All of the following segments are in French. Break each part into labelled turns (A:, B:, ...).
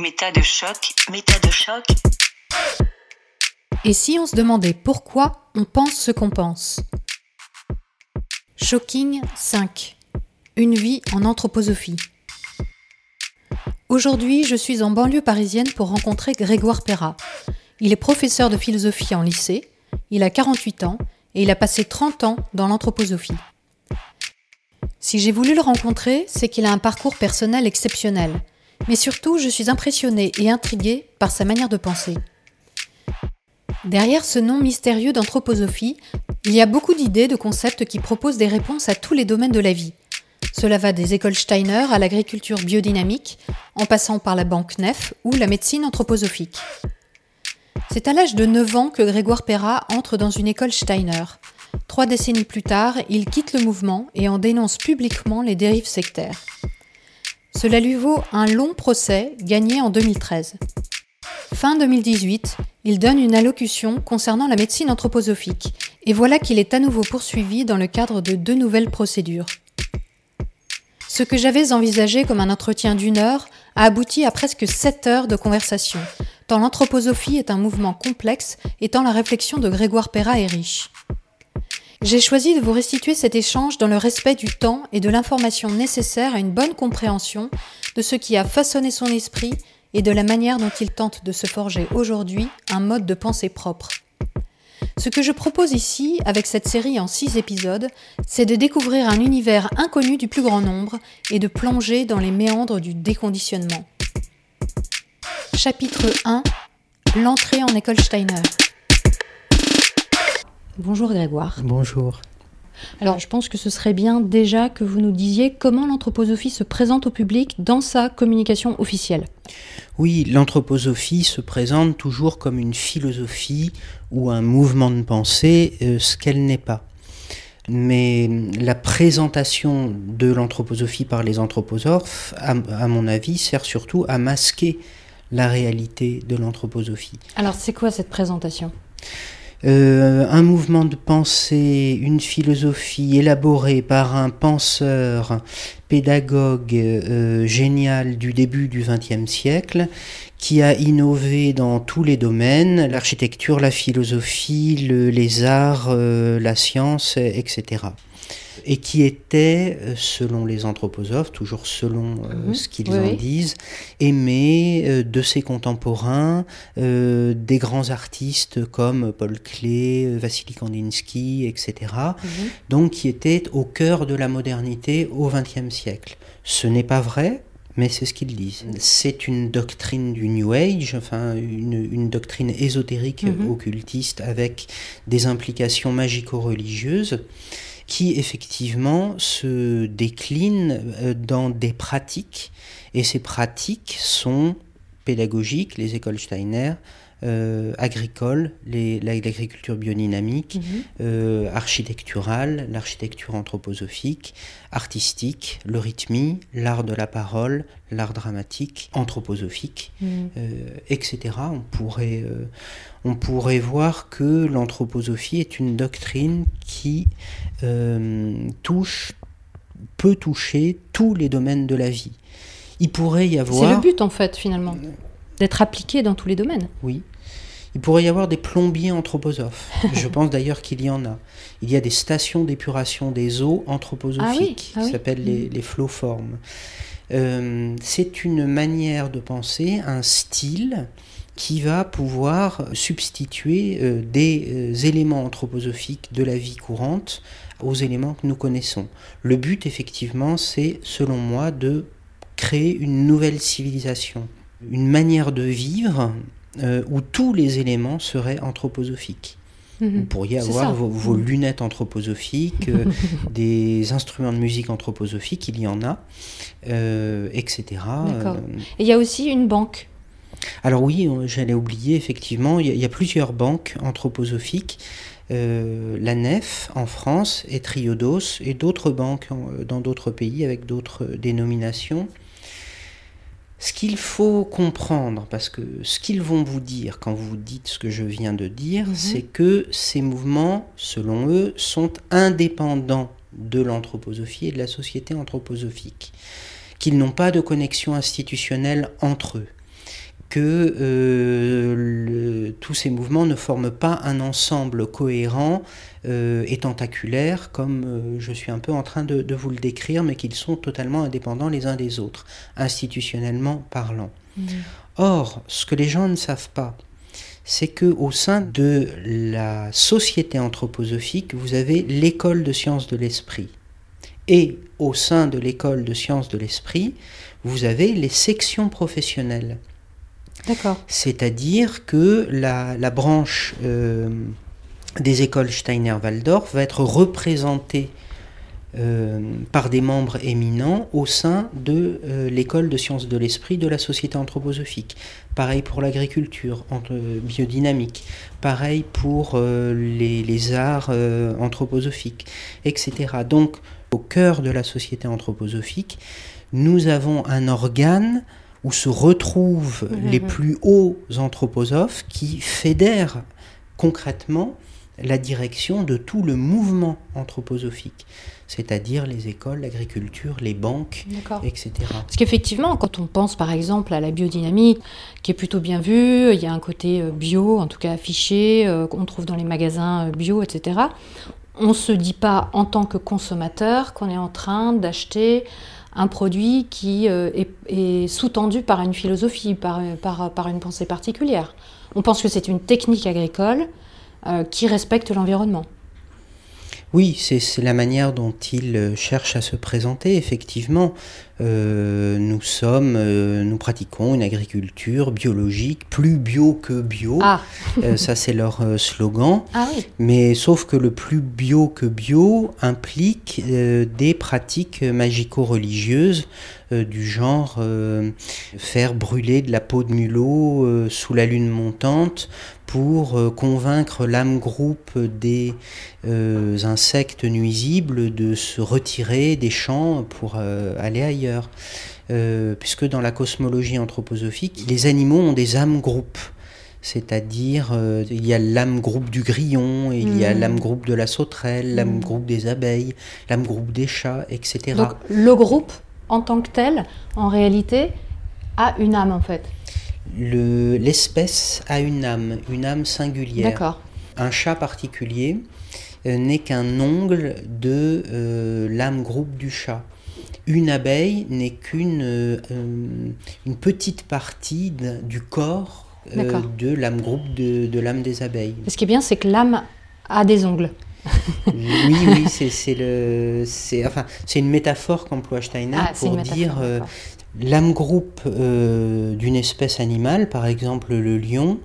A: Méta de choc, méta de choc.
B: Et si on se demandait pourquoi on pense ce qu'on pense? Shocking 5. Une vie en anthroposophie. Aujourd'hui, je suis en banlieue parisienne pour rencontrer Grégoire Perra. Il est professeur de philosophie en lycée, il a 48 ans et il a passé 30 ans dans l'anthroposophie. Si j'ai voulu le rencontrer, c'est qu'il a un parcours personnel exceptionnel. Mais surtout, je suis impressionnée et intriguée par sa manière de penser. Derrière ce nom mystérieux d'anthroposophie, il y a beaucoup d'idées, de concepts qui proposent des réponses à tous les domaines de la vie. Cela va des écoles Steiner à l'agriculture biodynamique, en passant par la banque Nef ou la médecine anthroposophique. C'est à l'âge de 9 ans que Grégoire Perra entre dans une école Steiner. Trois décennies plus tard, il quitte le mouvement et en dénonce publiquement les dérives sectaires. Cela lui vaut un long procès gagné en 2013. Fin 2018, il donne une allocution concernant la médecine anthroposophique, et voilà qu'il est à nouveau poursuivi dans le cadre de deux nouvelles procédures. Ce que j'avais envisagé comme un entretien d'une heure a abouti à presque sept heures de conversation, tant l'anthroposophie est un mouvement complexe et tant la réflexion de Grégoire Perra est riche. J'ai choisi de vous restituer cet échange dans le respect du temps et de l'information nécessaire à une bonne compréhension de ce qui a façonné son esprit et de la manière dont il tente de se forger aujourd'hui un mode de pensée propre. Ce que je propose ici, avec cette série en six épisodes, c'est de découvrir un univers inconnu du plus grand nombre et de plonger dans les méandres du déconditionnement. Chapitre 1 L'entrée en école Steiner. Bonjour Grégoire.
C: Bonjour.
B: Alors je pense que ce serait bien déjà que vous nous disiez comment l'anthroposophie se présente au public dans sa communication officielle.
C: Oui, l'anthroposophie se présente toujours comme une philosophie ou un mouvement de pensée, euh, ce qu'elle n'est pas. Mais la présentation de l'anthroposophie par les anthroposophes, à, à, mon avis, sert surtout à masquer la réalité de l'anthroposophie.
B: Alors c'est quoi cette présentation?
C: Euh, un mouvement de pensée, une philosophie élaborée par un penseur, pédagogue euh, génial du début du XXe siècle, qui a innové dans tous les domaines, l'architecture, la philosophie, le, les arts, euh, la science, etc et qui était, euh, selon les anthroposophes, toujours selon euh, mhm. ce qu'ils en disent, aimé euh, de ses contemporains, des grands artistes comme Paul Klee, Vassili Kandinsky, etc. Mhm. Donc qui était au cœur de la modernité au XXe siècle. Ce n'est pas vrai, mais c'est ce qu'ils disent. C'est une doctrine du New Age, enfin une, une doctrine ésotérique mhm. occultiste avec des implications magico-religieuses qui effectivement se déclinent euh, dans des pratiques, et ces pratiques sont pédagogiques, les écoles Steiner, euh, agricole, l'agriculture biodynamique, mhm. euh, architecturale, l'architecture anthroposophique, artistique, le rythmie, l'art de la parole, l'art dramatique, anthroposophique, mhm. euh, etc. On pourrait, on pourrait voir que l'anthroposophie est une doctrine qui touche, peut toucher tous les domaines de la vie. Il pourrait y avoir.
B: C'est le but en fait finalement d'être appliqué dans tous les domaines.
C: Oui. Il pourrait y avoir des plombiers anthroposophes. Je pense d'ailleurs qu'il y en a. Il y a des stations d'épuration des eaux anthroposophiques ah qui ah s'appellent les, les flowformes. Euh, c'est une manière de penser, un style qui va pouvoir substituer euh, des euh, éléments anthroposophiques de la vie courante aux éléments que nous connaissons. Le but, effectivement, c'est, selon moi, de créer une nouvelle civilisation une manière de vivre euh, où tous les éléments seraient anthroposophiques. Mhm. Vous pourriez avoir vos, mhm. lunettes anthroposophiques, euh, des instruments de musique anthroposophiques, il y en a, euh, etc.
B: Et il y a aussi une banque.
C: Alors oui, j'allais oublier, effectivement, il y, a plusieurs banques anthroposophiques. la Nef en France et Triodos et d'autres banques dans d'autres pays avec d'autres dénominations. Ce qu'il faut comprendre, parce que ce qu'ils vont vous dire quand vous dites ce que je viens de dire, mhm. c'est que ces mouvements, selon eux, sont indépendants de l'anthroposophie et de la société anthroposophique, qu'ils n'ont pas de connexion institutionnelle entre eux. Que euh, tous ces mouvements ne forment pas un ensemble cohérent euh, et tentaculaire, comme euh, je suis un peu en train de, vous le décrire, mais qu'ils sont totalement indépendants les uns des autres, institutionnellement parlant. Mmh. Or, ce que les gens ne savent pas, c'est que au sein de la société anthroposophique, vous avez l'école de sciences de l'esprit. Et au sein de l'école de sciences de l'esprit, vous avez les sections professionnelles. C'est-à-dire que la, branche euh, des écoles Steiner-Waldorf va être représentée euh, par des membres éminents au sein de euh, l'école de sciences de l'esprit de la société anthroposophique. Pareil pour l'agriculture biodynamique, pareil pour les, arts anthroposophiques, etc. Donc, au cœur de la société anthroposophique, nous avons un organe où se retrouvent mmh, les mmh. plus hauts anthroposophes qui fédèrent concrètement la direction de tout le mouvement anthroposophique, c'est-à-dire les écoles, l'agriculture, les banques, etc.
B: Parce qu'effectivement, quand on pense par exemple à la biodynamique, qui est plutôt bien vue, il y a un côté euh, bio, en tout cas affiché, euh, qu'on trouve dans les magasins euh, bio, etc on ne se dit pas en tant que consommateur qu'on est en train d'acheter un produit qui euh, est, sous-tendu par une philosophie, par, une pensée particulière. On pense que c'est une technique agricole euh, qui respecte l'environnement.
C: Oui, c'est la manière dont il euh, cherche à se présenter. Effectivement, euh, nous sommes, euh, nous pratiquons une agriculture biologique, plus bio que bio.
B: Ah.
C: ça, c'est leur slogan.
B: Ah oui.
C: Mais sauf que le plus bio que bio implique des pratiques magico-religieuses du genre faire brûler de la peau de mulot sous la lune montante pour euh, convaincre l'âme groupe des euh, insectes nuisibles de se retirer des champs pour euh, aller ailleurs. puisque dans la cosmologie anthroposophique, les animaux ont des âmes groupes. C'est-à-dire, il y a l'âme groupe du grillon, il y a hmm. l'âme groupe de la sauterelle, l'âme hmm. groupe des abeilles, l'âme groupe des chats, etc.
B: Donc le groupe, en tant que tel, en réalité, a une âme en fait
C: l'espèce a une âme, une âme singulière. Un chat particulier euh, n'est qu'un ongle de euh, l'âme groupe du chat. Une abeille n'est qu'une euh, une petite partie du corps de l'âme groupe de, l'âme des abeilles.
B: Ce qui est bien, c'est que l'âme a des ongles.
C: oui, oui, c'est le, c'est enfin, c'est une métaphore qu'emploie Steiner ah, pour dire L'âme groupe euh, d'une espèce animale, par exemple le lion,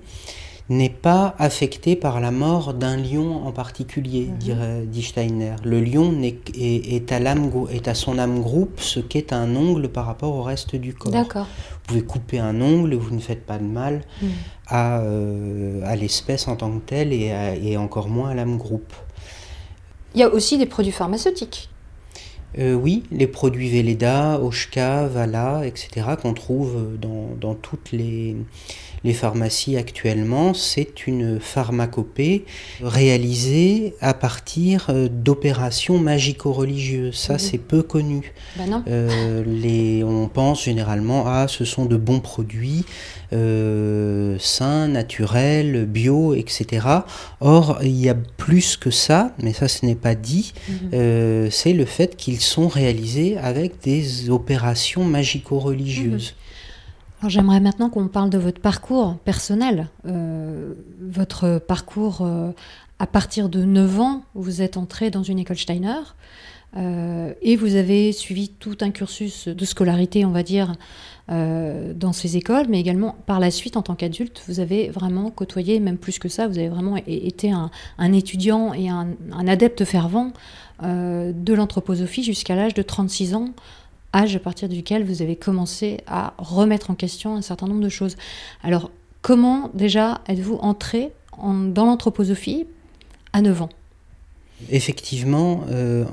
C: n'est pas affecté par la mort d'un lion en particulier, mhm. dirait, dit Steiner. Le lion est, à est, à son âme groupe ce qu'est un ongle par rapport au reste du corps. Vous pouvez couper un ongle, vous ne faites pas de mal mhm. euh, à, l'espèce en tant que telle et, et encore moins à l'âme groupe.
B: Il y a aussi des produits pharmaceutiques
C: euh, oui, les produits Velleda, Oshka, Vala, etc., qu'on trouve dans, toutes les, pharmacies actuellement, c'est une pharmacopée réalisée à partir euh, d'opérations magico-religieuses. Ça, mhm. c'est peu connu.
B: Ben
C: euh, on pense généralement à ce sont de bons produits euh, sains, naturels, bio, etc. Or, il y a plus que ça, mais ça ce n'est pas dit, mhm. euh, c'est le fait qu'ils sont réalisés avec des opérations magico-religieuses.
B: Mhm. J'aimerais maintenant qu'on parle de votre parcours personnel. Euh, votre parcours, à partir de 9 ans, vous êtes entré dans une école Steiner. et vous avez suivi tout un cursus de scolarité, on va dire, euh, dans ces écoles, mais également par la suite en tant qu'adulte, vous avez vraiment côtoyé, même plus que ça, vous avez vraiment été un, étudiant et un, adepte fervent euh, de l'anthroposophie jusqu'à l'âge de 36 ans, âge à partir duquel vous avez commencé à remettre en question un certain nombre de choses. Alors, comment déjà êtes-vous entré dans l'anthroposophie à 9 ans?
C: Effectivement, euh,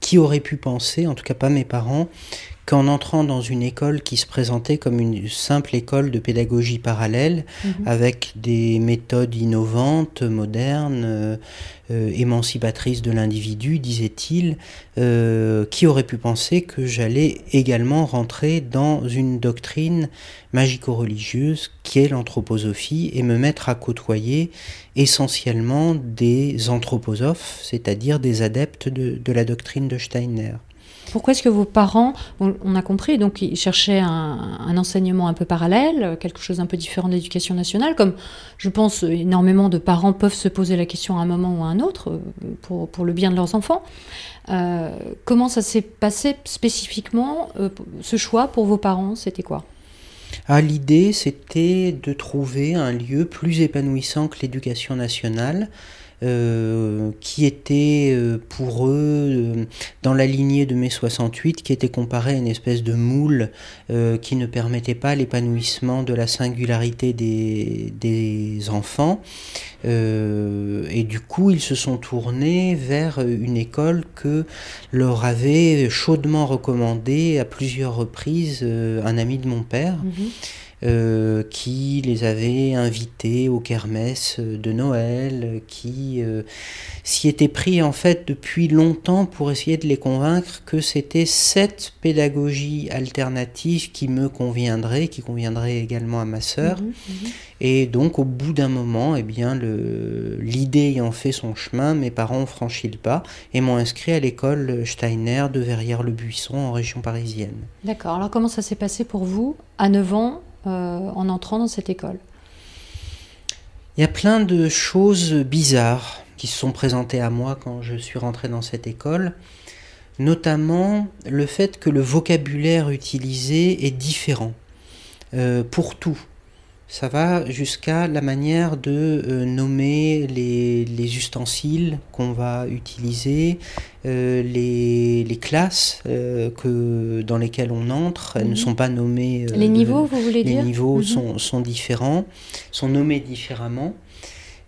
C: qui aurait pu penser, en tout cas pas mes parents, qu'en entrant dans une école qui se présentait comme une simple école de pédagogie parallèle,
B: Mhm.
C: avec des méthodes innovantes, modernes, euh, euh, émancipatrices de l'individu, disait-il, euh, qui aurait pu penser que j'allais également rentrer dans une doctrine magico-religieuse qui est l'anthroposophie et me mettre à côtoyer essentiellement des anthroposophes, c'est-à-dire des adeptes de, de la doctrine de Steiner.
B: Pourquoi est-ce que vos parents, on, a compris, donc ils cherchaient un, un enseignement un peu parallèle, quelque chose un peu différent de l'éducation nationale, comme je pense énormément de parents peuvent se poser la question à un moment ou à un autre euh, pour, pour le bien de leurs enfants. Euh, comment ça s'est passé spécifiquement, euh, ce choix pour vos parents, c'était quoi?
C: Ah, l'idée, c'était de trouver un lieu plus épanouissant que l'éducation nationale, euh, qui était euh, pour eux euh, dans la lignée de mai 68, qui était comparé à une espèce de moule qui ne permettait pas l'épanouissement de la singularité des, des enfants. Et du coup, ils se sont tournés vers une école que leur avait chaudement recommandé à plusieurs reprises un ami de mon père.
B: Mhm.
C: Euh, qui les avait invités aux kermesses de Noël, qui euh, s'y étaient pris en fait depuis longtemps pour essayer de les convaincre que c'était cette pédagogie alternative qui me conviendrait, qui conviendrait également à ma sœur.
B: Mhm, mhm.
C: Et donc au bout d'un moment, eh bien, l'idée ayant fait son chemin, mes parents ont franchi le pas et m'ont inscrit à l'école Steiner de Verrières-le-Buisson en région parisienne.
B: D'accord, alors comment ça s'est passé pour vous à 9 ans en entrant dans cette école
C: Il y a plein de choses bizarres qui se sont présentées à moi quand je suis rentré dans cette école, notamment le fait que le vocabulaire utilisé est différent euh, pour tout. Ça va jusqu'à la manière de euh, nommer les, les ustensiles qu'on va utiliser, euh, les, les classes euh, que, dans lesquelles on entre. Elles ne
B: Mhm.
C: sont pas nommées. euh,
B: Les niveaux, vous voulez
C: les
B: dire?
C: niveaux
B: Mhm.
C: sont, sont différents, sont nommés différemment.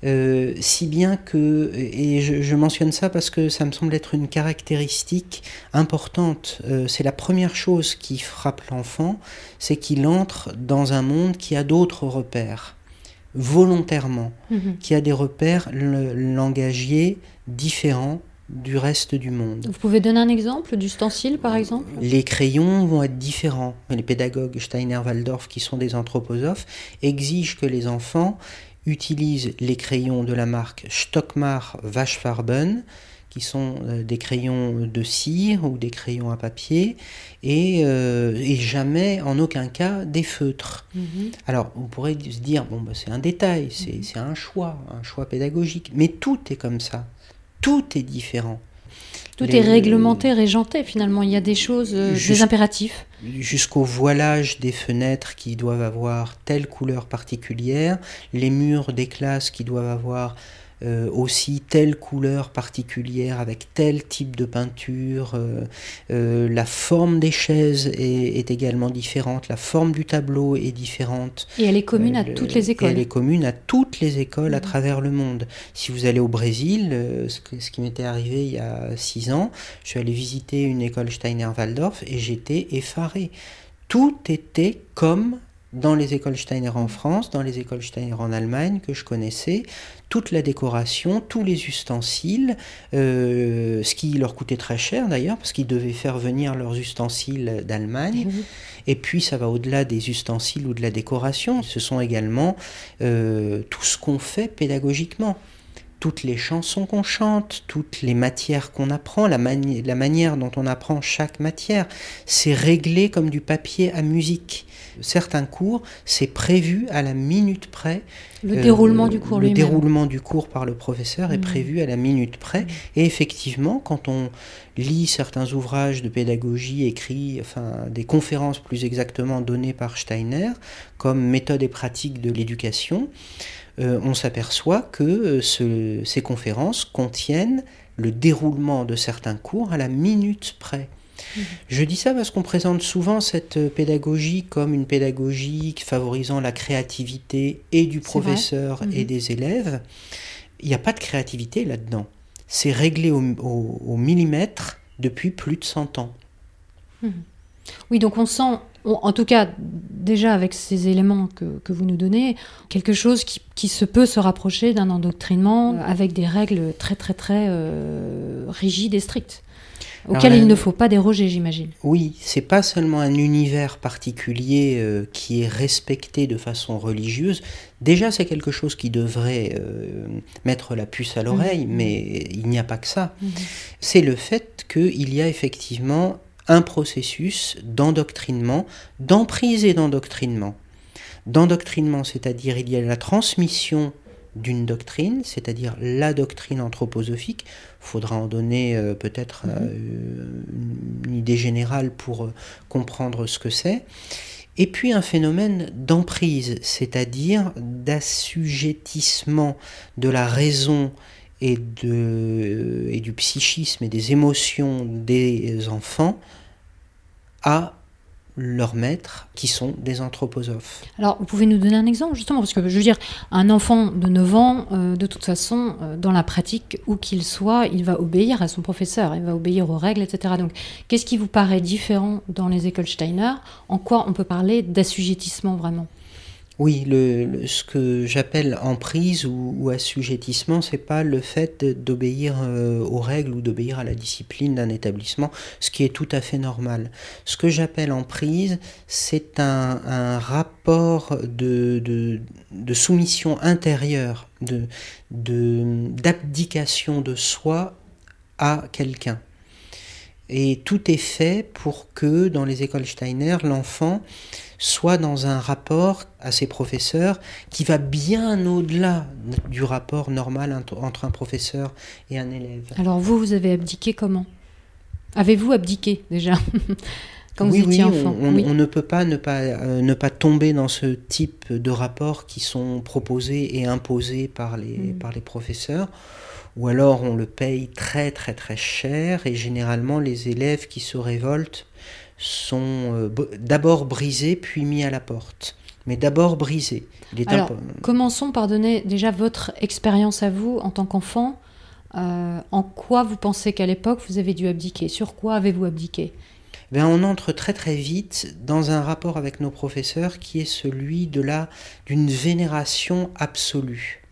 C: Euh, si bien que, et je, je mentionne ça parce que ça me semble être une caractéristique importante, euh, c'est la première chose qui frappe l'enfant, c'est qu'il entre dans un monde qui a d'autres repères, volontairement,
B: Mhm.
C: qui a des repères langagiers différents du reste du monde.
B: Vous pouvez donner un exemple d'ustensile, par exemple?
C: Les crayons vont être différents. Les pédagogues Steiner-Waldorf, qui sont des anthroposophes, exigent que les enfants utilisent les crayons de la marque Stockmar Waschfarben, qui sont euh, des crayons de cire ou des crayons à papier, et, euh, et jamais, en aucun cas, des feutres.
B: Mhm.
C: Alors, on pourrait se dire, bon, bah, c'est un détail, c'est c'est un choix, un choix pédagogique, mais tout est comme ça. Tout est différent.
B: Tout
C: Les-
B: est réglementé, régenté finalement. Il y a des choses, euh, des impératifs.
C: jusqu'au voilage des fenêtres qui doivent avoir telle couleur particulière, les murs des classes qui doivent avoir euh, aussi telle couleur particulière avec tel type de peinture, euh, euh, la forme des chaises est, est également différente, la forme du tableau est différente.
B: Et elle est commune à toutes les
C: et
B: écoles.
C: Elle est commune à toutes les écoles à
B: Mhm.
C: travers le monde. Si vous allez au Brésil, ce, que- ce qui m'était arrivé il y a six ans, je suis allé visiter une école Steiner-Waldorf et j'étais effaré. Tout était comme dans les écoles Steiner en France, dans les écoles Steiner en Allemagne que je connaissais, toute la décoration, tous les ustensiles, euh, ce qui leur coûtait très cher d'ailleurs, parce qu'ils devaient faire venir leurs ustensiles d'Allemagne.
B: Mhm.
C: Et puis ça va au-delà des ustensiles ou de la décoration. Ce sont également euh, tout ce qu'on fait pédagogiquement. Toutes les chansons qu'on chante, toutes les matières qu'on apprend, la, mani- la manière dont on apprend chaque matière, c'est réglé comme du papier à musique. Certains cours, c'est prévu à la minute près.
B: Le
C: Euh,
B: déroulement du cours
C: Le
B: lui-même.
C: déroulement du cours par le professeur est
B: Mhm.
C: prévu à la minute près. Et effectivement, quand on lit certains ouvrages de pédagogie écrits, enfin des conférences plus exactement données par Steiner, comme méthode et pratique de l'éducation, euh, on s'aperçoit que euh, ce- ces conférences contiennent le déroulement de certains cours à la minute près. Je dis ça parce qu'on présente souvent cette euh, pédagogie comme une pédagogie favorisant la créativité et du professeur et
B: Mhm.
C: des élèves. Il n'y a pas de créativité là-dedans. C'est réglé au, au- au millimètre depuis plus de 100 ans.
B: Mhm. Oui, donc on sent, en tout cas déjà avec ces éléments que, vous nous donnez, quelque chose qui, se peut se rapprocher d'un endoctrinement avec des règles très très très euh, rigides et strictes auquel il ne faut pas déroger, j'imagine.
C: Oui, c'est pas seulement un univers particulier euh, qui est respecté de façon religieuse. Déjà, c'est quelque chose qui devrait euh, mettre la puce à l'oreille, mhm. mais il n'y a pas que ça. Mhm. C'est le fait qu'il y a effectivement un processus d'endoctrinement, d'emprise et d'endoctrinement. D'endoctrinement, c'est-à-dire il y a la transmission d'une doctrine, c'est-à-dire la doctrine anthroposophique. Il faudra en donner euh, peut-être mhm. euh, une idée générale pour euh, comprendre ce que c'est. Et puis un phénomène d'emprise, c'est-à-dire d'assujettissement de la raison et, de, et du psychisme et des émotions des enfants à leurs maîtres, qui sont des anthroposophes.
B: Alors, vous pouvez nous donner un exemple, justement, parce que je veux dire, un enfant de 9 ans, euh, de toute façon, euh, dans la pratique, où qu'il soit, il va obéir à son professeur, il va obéir aux règles, etc. Donc, qu'est-ce qui vous paraît différent dans les écoles Steiner? En quoi on peut parler d'assujettissement vraiment?
C: Oui, ce que j'appelle emprise ou, assujettissement, c'est pas le fait d'obéir euh, aux règles ou d'obéir à la discipline d'un établissement, ce qui est tout à fait normal. Ce que j'appelle emprise, c'est un, rapport de, de, soumission intérieure, de d'abdication de soi à quelqu'un. Et tout est fait pour que dans les écoles Steiner, l'enfant soit dans un rapport à ses professeurs qui va bien au-delà du rapport normal entre un professeur et un élève.
B: Alors vous, vous avez abdiqué comment? Avez-vous abdiqué déjà?
C: Quand vous étiez enfant on, oui. on, ne peut pas ne, pas euh, ne pas tomber dans ce type de rapports qui sont proposés et imposés par les, mm. par les professeurs ou alors on le paye très très très cher et généralement les élèves qui se révoltent sont euh, d'abord brisés puis mis à la porte. Mais d'abord brisés.
B: Alors, commençons par donner déjà votre expérience à vous en tant qu'enfant. Euh, en quoi vous pensez qu'à l'époque vous avez dû abdiquer? Sur quoi avez-vous abdiqué?
C: Ben, on entre très très vite dans un rapport avec nos professeurs qui est celui de la d'une vénération absolue.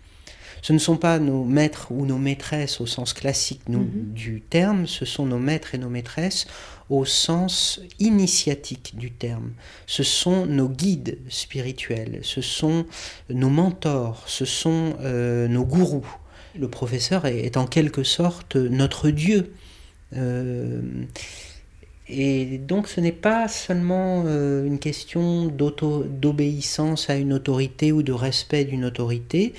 C: Ce ne sont pas nos maîtres ou nos maîtresses au sens classique mhm. du terme, ce sont nos maîtres et nos maîtresses au sens initiatique du terme. Ce sont nos guides spirituels, ce sont nos mentors, ce sont euh, nos gourous. Le professeur est, en quelque sorte notre Dieu. Euh, et donc ce n'est pas seulement euh, une question d'obéissance à une autorité ou de respect d'une autorité,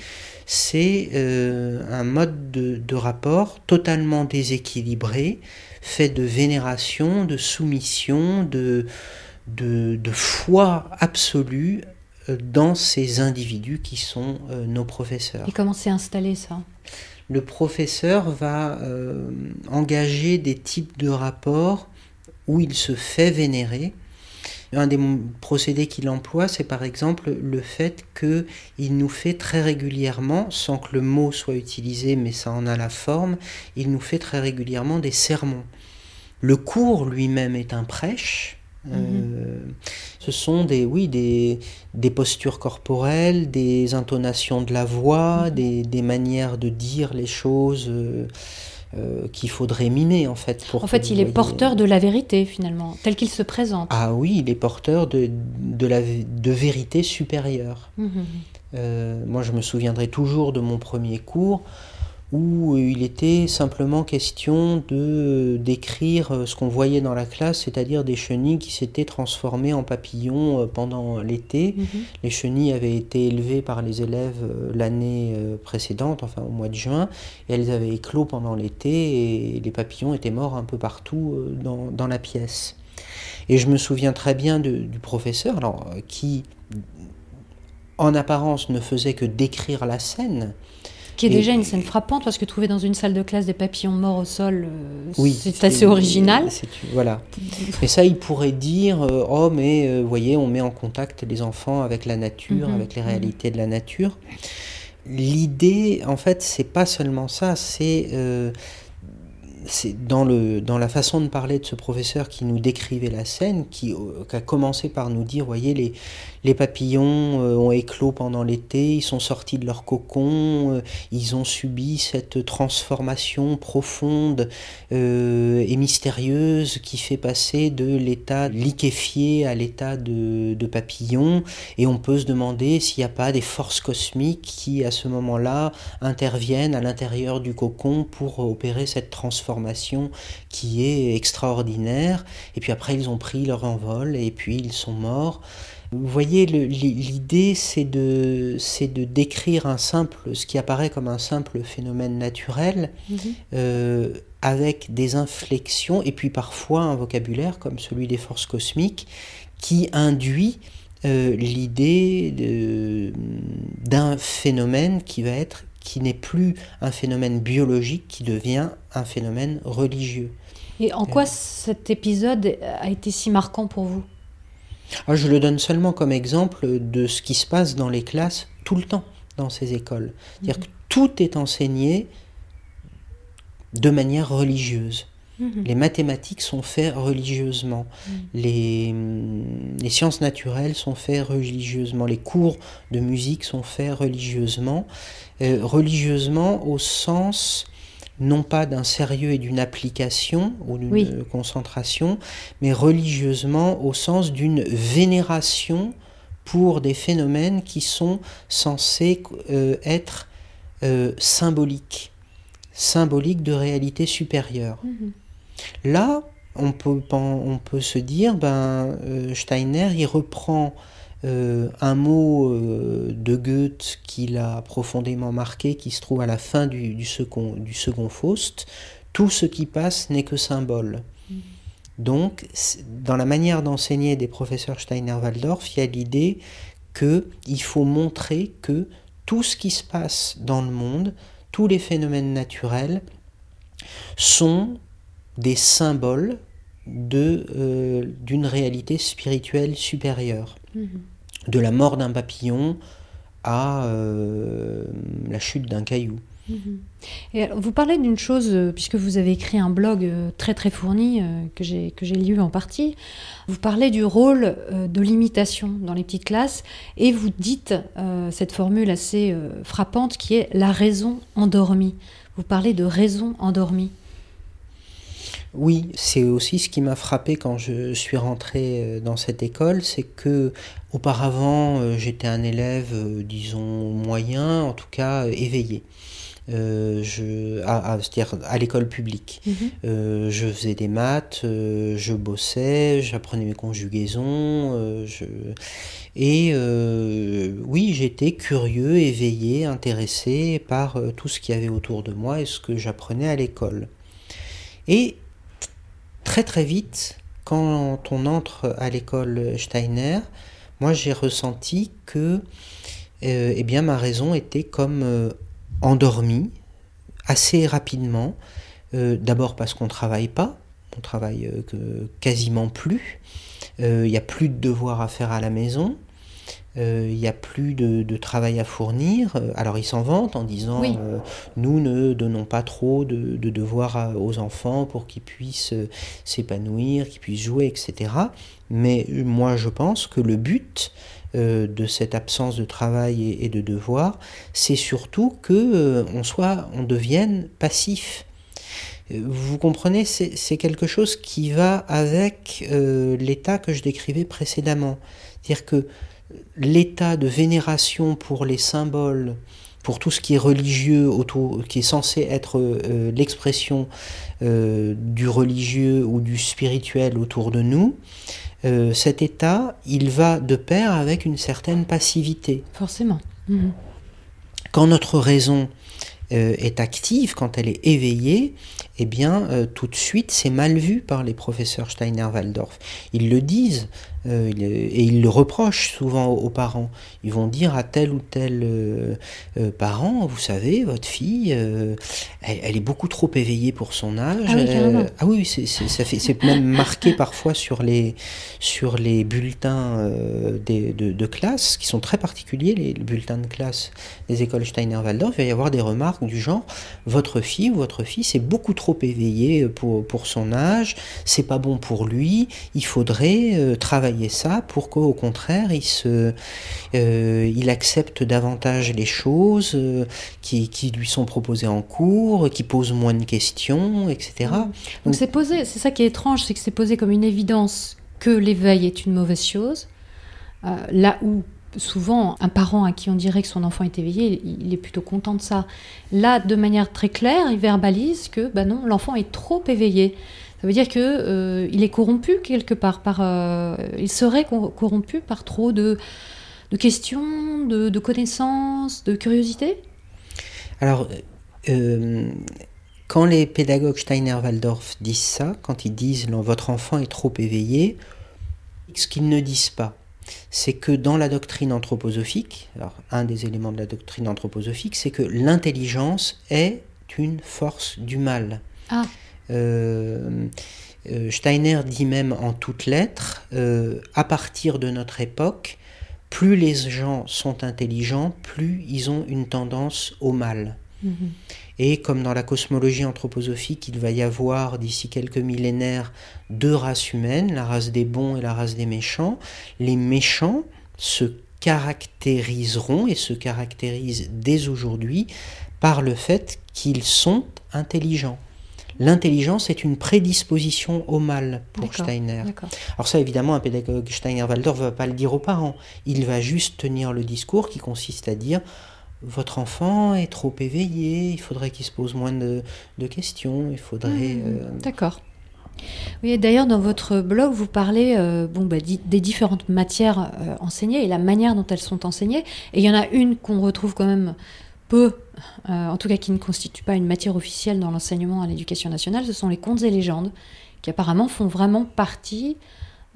C: c'est un mode de, rapport totalement déséquilibré, fait de vénération, de soumission, de, de, foi absolue euh, dans ces individus qui sont euh, nos professeurs.
B: Et comment s'est installé ça?
C: Le professeur va euh, engager des types de rapports où il se fait vénérer un des procédés qu'il emploie, c'est par exemple le fait qu'il nous fait très régulièrement, sans que le mot soit utilisé, mais ça en a la forme, il nous fait très régulièrement des sermons. Le cours lui-même est un prêche. Euh, ce sont des, oui, des, des, postures corporelles, des intonations de la voix, mhm. des, des, manières de dire les choses. Euh, euh, qu'il faudrait mimer en fait.
B: Pour en fait, il est porteur de la vérité finalement, tel qu'il se présente.
C: Ah oui, il est porteur de, de, la, de vérité supérieure. Mmh, mmh, mmh. Euh, moi, je me souviendrai toujours de mon premier cours où il était simplement question de décrire ce qu'on voyait dans la classe, c'est-à-dire des chenilles qui s'étaient transformées en papillons euh, pendant l'été. Mhm. Les chenilles avaient été élevées par les élèves euh, l'année euh, précédente, enfin au mois de juin, et elles avaient éclos pendant l'été, et les papillons étaient morts un peu partout dans, dans la pièce. Et je me souviens très bien du professeur, alors, qui en apparence ne faisait que décrire la scène,
B: qui est déjà une scène frappante parce que trouver dans une salle de classe des papillons morts au sol, euh, c'est assez original.
C: Voilà. Et ça, il pourrait dire euh, oh mais vous euh, voyez, on met en contact les enfants avec la nature, mhm. avec les réalités de la nature. L'idée, en fait, c'est pas seulement ça, c'est c'est dans, le, dans la façon de parler de ce professeur qui nous décrivait la scène, qui, euh, a commencé par nous dire, voyez, les, les papillons euh, ont éclos pendant l'été, ils sont sortis de leur cocon, euh, ils ont subi cette transformation profonde et mystérieuse qui fait passer de l'état liquéfié à l'état de, de papillon, et on peut se demander s'il n'y a pas des forces cosmiques qui, à ce moment-là, interviennent à l'intérieur du cocon pour opérer cette transformation qui est extraordinaire. Et puis après, ils ont pris leur envol et puis ils sont morts. Vous voyez, l'idée, c'est de, c'est de décrire un simple, ce qui apparaît comme un simple phénomène naturel,
B: Mhm.
C: euh, avec des inflexions et puis parfois un vocabulaire comme celui des forces cosmiques qui induit euh, l'idée d'un phénomène qui va être qui n'est plus un phénomène biologique, qui devient un phénomène religieux.
B: Et en quoi cet épisode a été si marquant pour vous?
C: Ah, je le donne seulement comme exemple de ce qui se passe dans les classes tout le temps dans ces écoles. C'est-à-dire que tout est enseigné de manière religieuse.
B: Mhm.
C: Les mathématiques sont faites religieusement, les, hum, les sciences naturelles sont faites religieusement, les cours de musique sont faits religieusement, Euh, religieusement au sens non pas d'un sérieux et d'une application ou d'une
B: Oui.
C: concentration, mais religieusement au sens d'une vénération pour des phénomènes qui sont censés euh, être euh, symboliques, symboliques de réalité supérieure.
B: Mhm.
C: Là, on peut, pen- on peut se dire, ben, euh, Steiner, il reprend euh, un mot euh, de Goethe qui l'a profondément marqué, qui se trouve à la fin du, du second, du second Faust. Tout ce qui passe n'est que symbole. Donc, c'est- dans la manière d'enseigner des professeurs Steiner-Waldorf, il y a l'idée qu'il faut montrer que tout ce qui se passe dans le monde, tous les phénomènes naturels, sont des symboles de, euh, d'une réalité spirituelle supérieure.
B: Mhm.
C: De la mort d'un papillon à euh, la chute d'un caillou.
B: Mhm. Et alors, vous parlez d'une chose, euh, puisque vous avez écrit un blog très très fourni euh, que j'ai que j'ai lu en partie. Vous parlez du rôle de l'imitation dans les petites classes et vous dites cette formule assez frappante qui est la raison endormie. Vous parlez de raison endormie.
C: Oui, c'est aussi ce qui m'a frappé quand je suis rentré euh, dans cette école, c'est que auparavant euh, j'étais un élève, euh, disons moyen, en tout cas éveillé. Euh, je, à, à- c'est-à-dire à l'école publique. Euh, je faisais des maths, euh, je bossais, j'apprenais mes conjugaisons, je... et oui, j'étais curieux, éveillé, intéressé par tout ce qu'il y avait autour de moi et ce que j'apprenais à l'école. Et très très vite, quand on entre à l'école Steiner, moi j'ai ressenti que euh, eh ma raison était comme euh, endormie assez rapidement. Euh, D'abord parce qu'on ne travaille pas, on travaille quasiment plus. Il n'y a plus de devoirs à faire à la maison. Euh, Il n'y a plus de, de travail à fournir. Euh, Alors ils s'en vantent en disant
B: Oui.
C: euh, nous ne donnons pas trop de, de devoirs à- aux enfants pour qu'ils puissent s'épanouir, qu'ils puissent jouer, etc. Mais moi je pense que le but euh, de cette absence de travail et, et de devoirs, c'est surtout que euh, on soit, on devienne passif. Euh, Vous comprenez, c'est quelque chose qui va avec l'état que je décrivais précédemment. C'est-à-dire que l'état de vénération pour les symboles, pour tout ce qui est religieux, autour, qui est censé être euh, l'expression euh, du religieux ou du spirituel autour de nous, euh, cet état, il va de pair avec une certaine passivité.
B: Forcément. Mhm.
C: Quand notre raison est active, quand elle est éveillée, eh bien, tout de suite, c'est mal vu par les professeurs Steiner-Waldorf. Ils le disent, Euh, et ils le reprochent souvent aux, parents. Ils vont dire à tel ou tel euh, euh, parent, vous savez, votre fille, elle, est beaucoup trop éveillée pour son âge.
B: Ah oui,
C: ah oui c'est, ça fait, c'est même marqué parfois sur les, sur les bulletins des, de, classe, qui sont très particuliers, les, bulletins de classe des écoles Steiner-Waldorf. Il va y avoir des remarques du genre, votre fille ou votre fils est beaucoup trop éveillée pour, pour son âge, c'est pas bon pour lui, il faudrait travailler ça pour qu'au contraire il, se, euh, il accepte davantage les choses euh, qui, qui, lui sont proposées en cours, qui posent moins de questions, etc.
B: Mmh. Donc c'est posé, c'est ça qui est étrange, c'est que c'est posé comme une évidence que l'éveil est une mauvaise chose, euh, là où souvent un parent à qui on dirait que son enfant est éveillé, il est plutôt content de ça. Là, de manière très claire, il verbalise que bah non, l'enfant est trop éveillé. Ça veut dire que euh, il est corrompu quelque part par, euh, il serait corrompu par trop de, de questions, de, de, connaissances, de curiosité?
C: Alors, euh, quand les pédagogues Steiner-Waldorf disent ça, quand ils disent votre enfant est trop éveillé, ce qu'ils ne disent pas, c'est que dans la doctrine anthroposophique, alors un des éléments de la doctrine anthroposophique, c'est que l'intelligence est une force du mal.
B: Ah.
C: Euh, euh, Steiner dit même en toutes lettres, euh, à partir de notre époque, plus les gens sont intelligents, plus ils ont une tendance au mal. Mhm. Et comme dans la cosmologie anthroposophique, il va y avoir d'ici quelques millénaires deux races humaines, la race des bons et la race des méchants, les méchants se caractériseront et se caractérisent dès aujourd'hui par le fait qu'ils sont intelligents. L'intelligence est une prédisposition au mal pour Steiner. Alors ça, évidemment, un pédagogue Steiner-Waldorf ne va pas le dire aux parents. Il va juste tenir le discours qui consiste à dire votre enfant est trop éveillé, il faudrait qu'il se pose moins de, questions, il faudrait... Mmh,
B: euh, d'accord. Oui, d'ailleurs, dans votre blog, vous parlez euh, bon, bah, des différentes matières euh, enseignées et la manière dont elles sont enseignées. Et il y en a une qu'on retrouve quand même peu, euh, en tout cas qui ne constitue pas une matière officielle dans l'enseignement à l'éducation nationale, ce sont les contes et légendes, qui apparemment font vraiment partie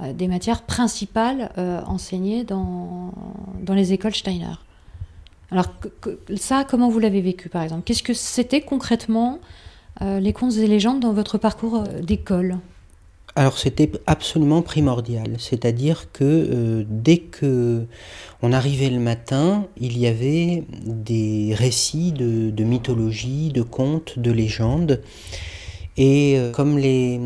B: euh, des matières principales euh, enseignées dans, dans les écoles Steiner. Alors ça, comment vous l'avez vécu par exemple? Qu'est-ce que c'était concrètement les contes et légendes dans votre parcours d'école?
C: Alors c'était absolument primordial, c'est-à-dire que euh, dès que on arrivait le matin, il y avait des récits de, mythologie, de contes, de légendes, et euh, comme les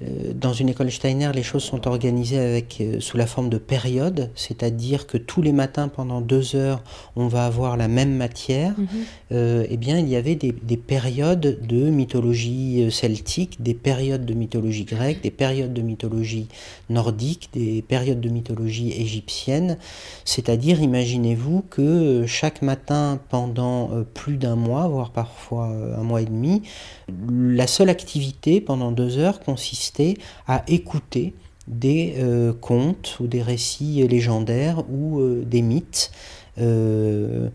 C: dans une école Steiner, les choses sont organisées avec, euh, sous la forme de périodes, c'est-à-dire que tous les matins pendant deux heures, on va avoir la même matière. Euh, eh bien, il y avait des, périodes de mythologie celtique, des périodes de mythologie grecque, des périodes de mythologie nordique, des périodes de mythologie égyptienne. C'est-à-dire, imaginez-vous que chaque matin pendant plus d'un mois, voire parfois un mois et demi, la seule activité pendant deux heures consiste à écouter des euh, contes ou des récits légendaires ou euh, des mythes. Euh,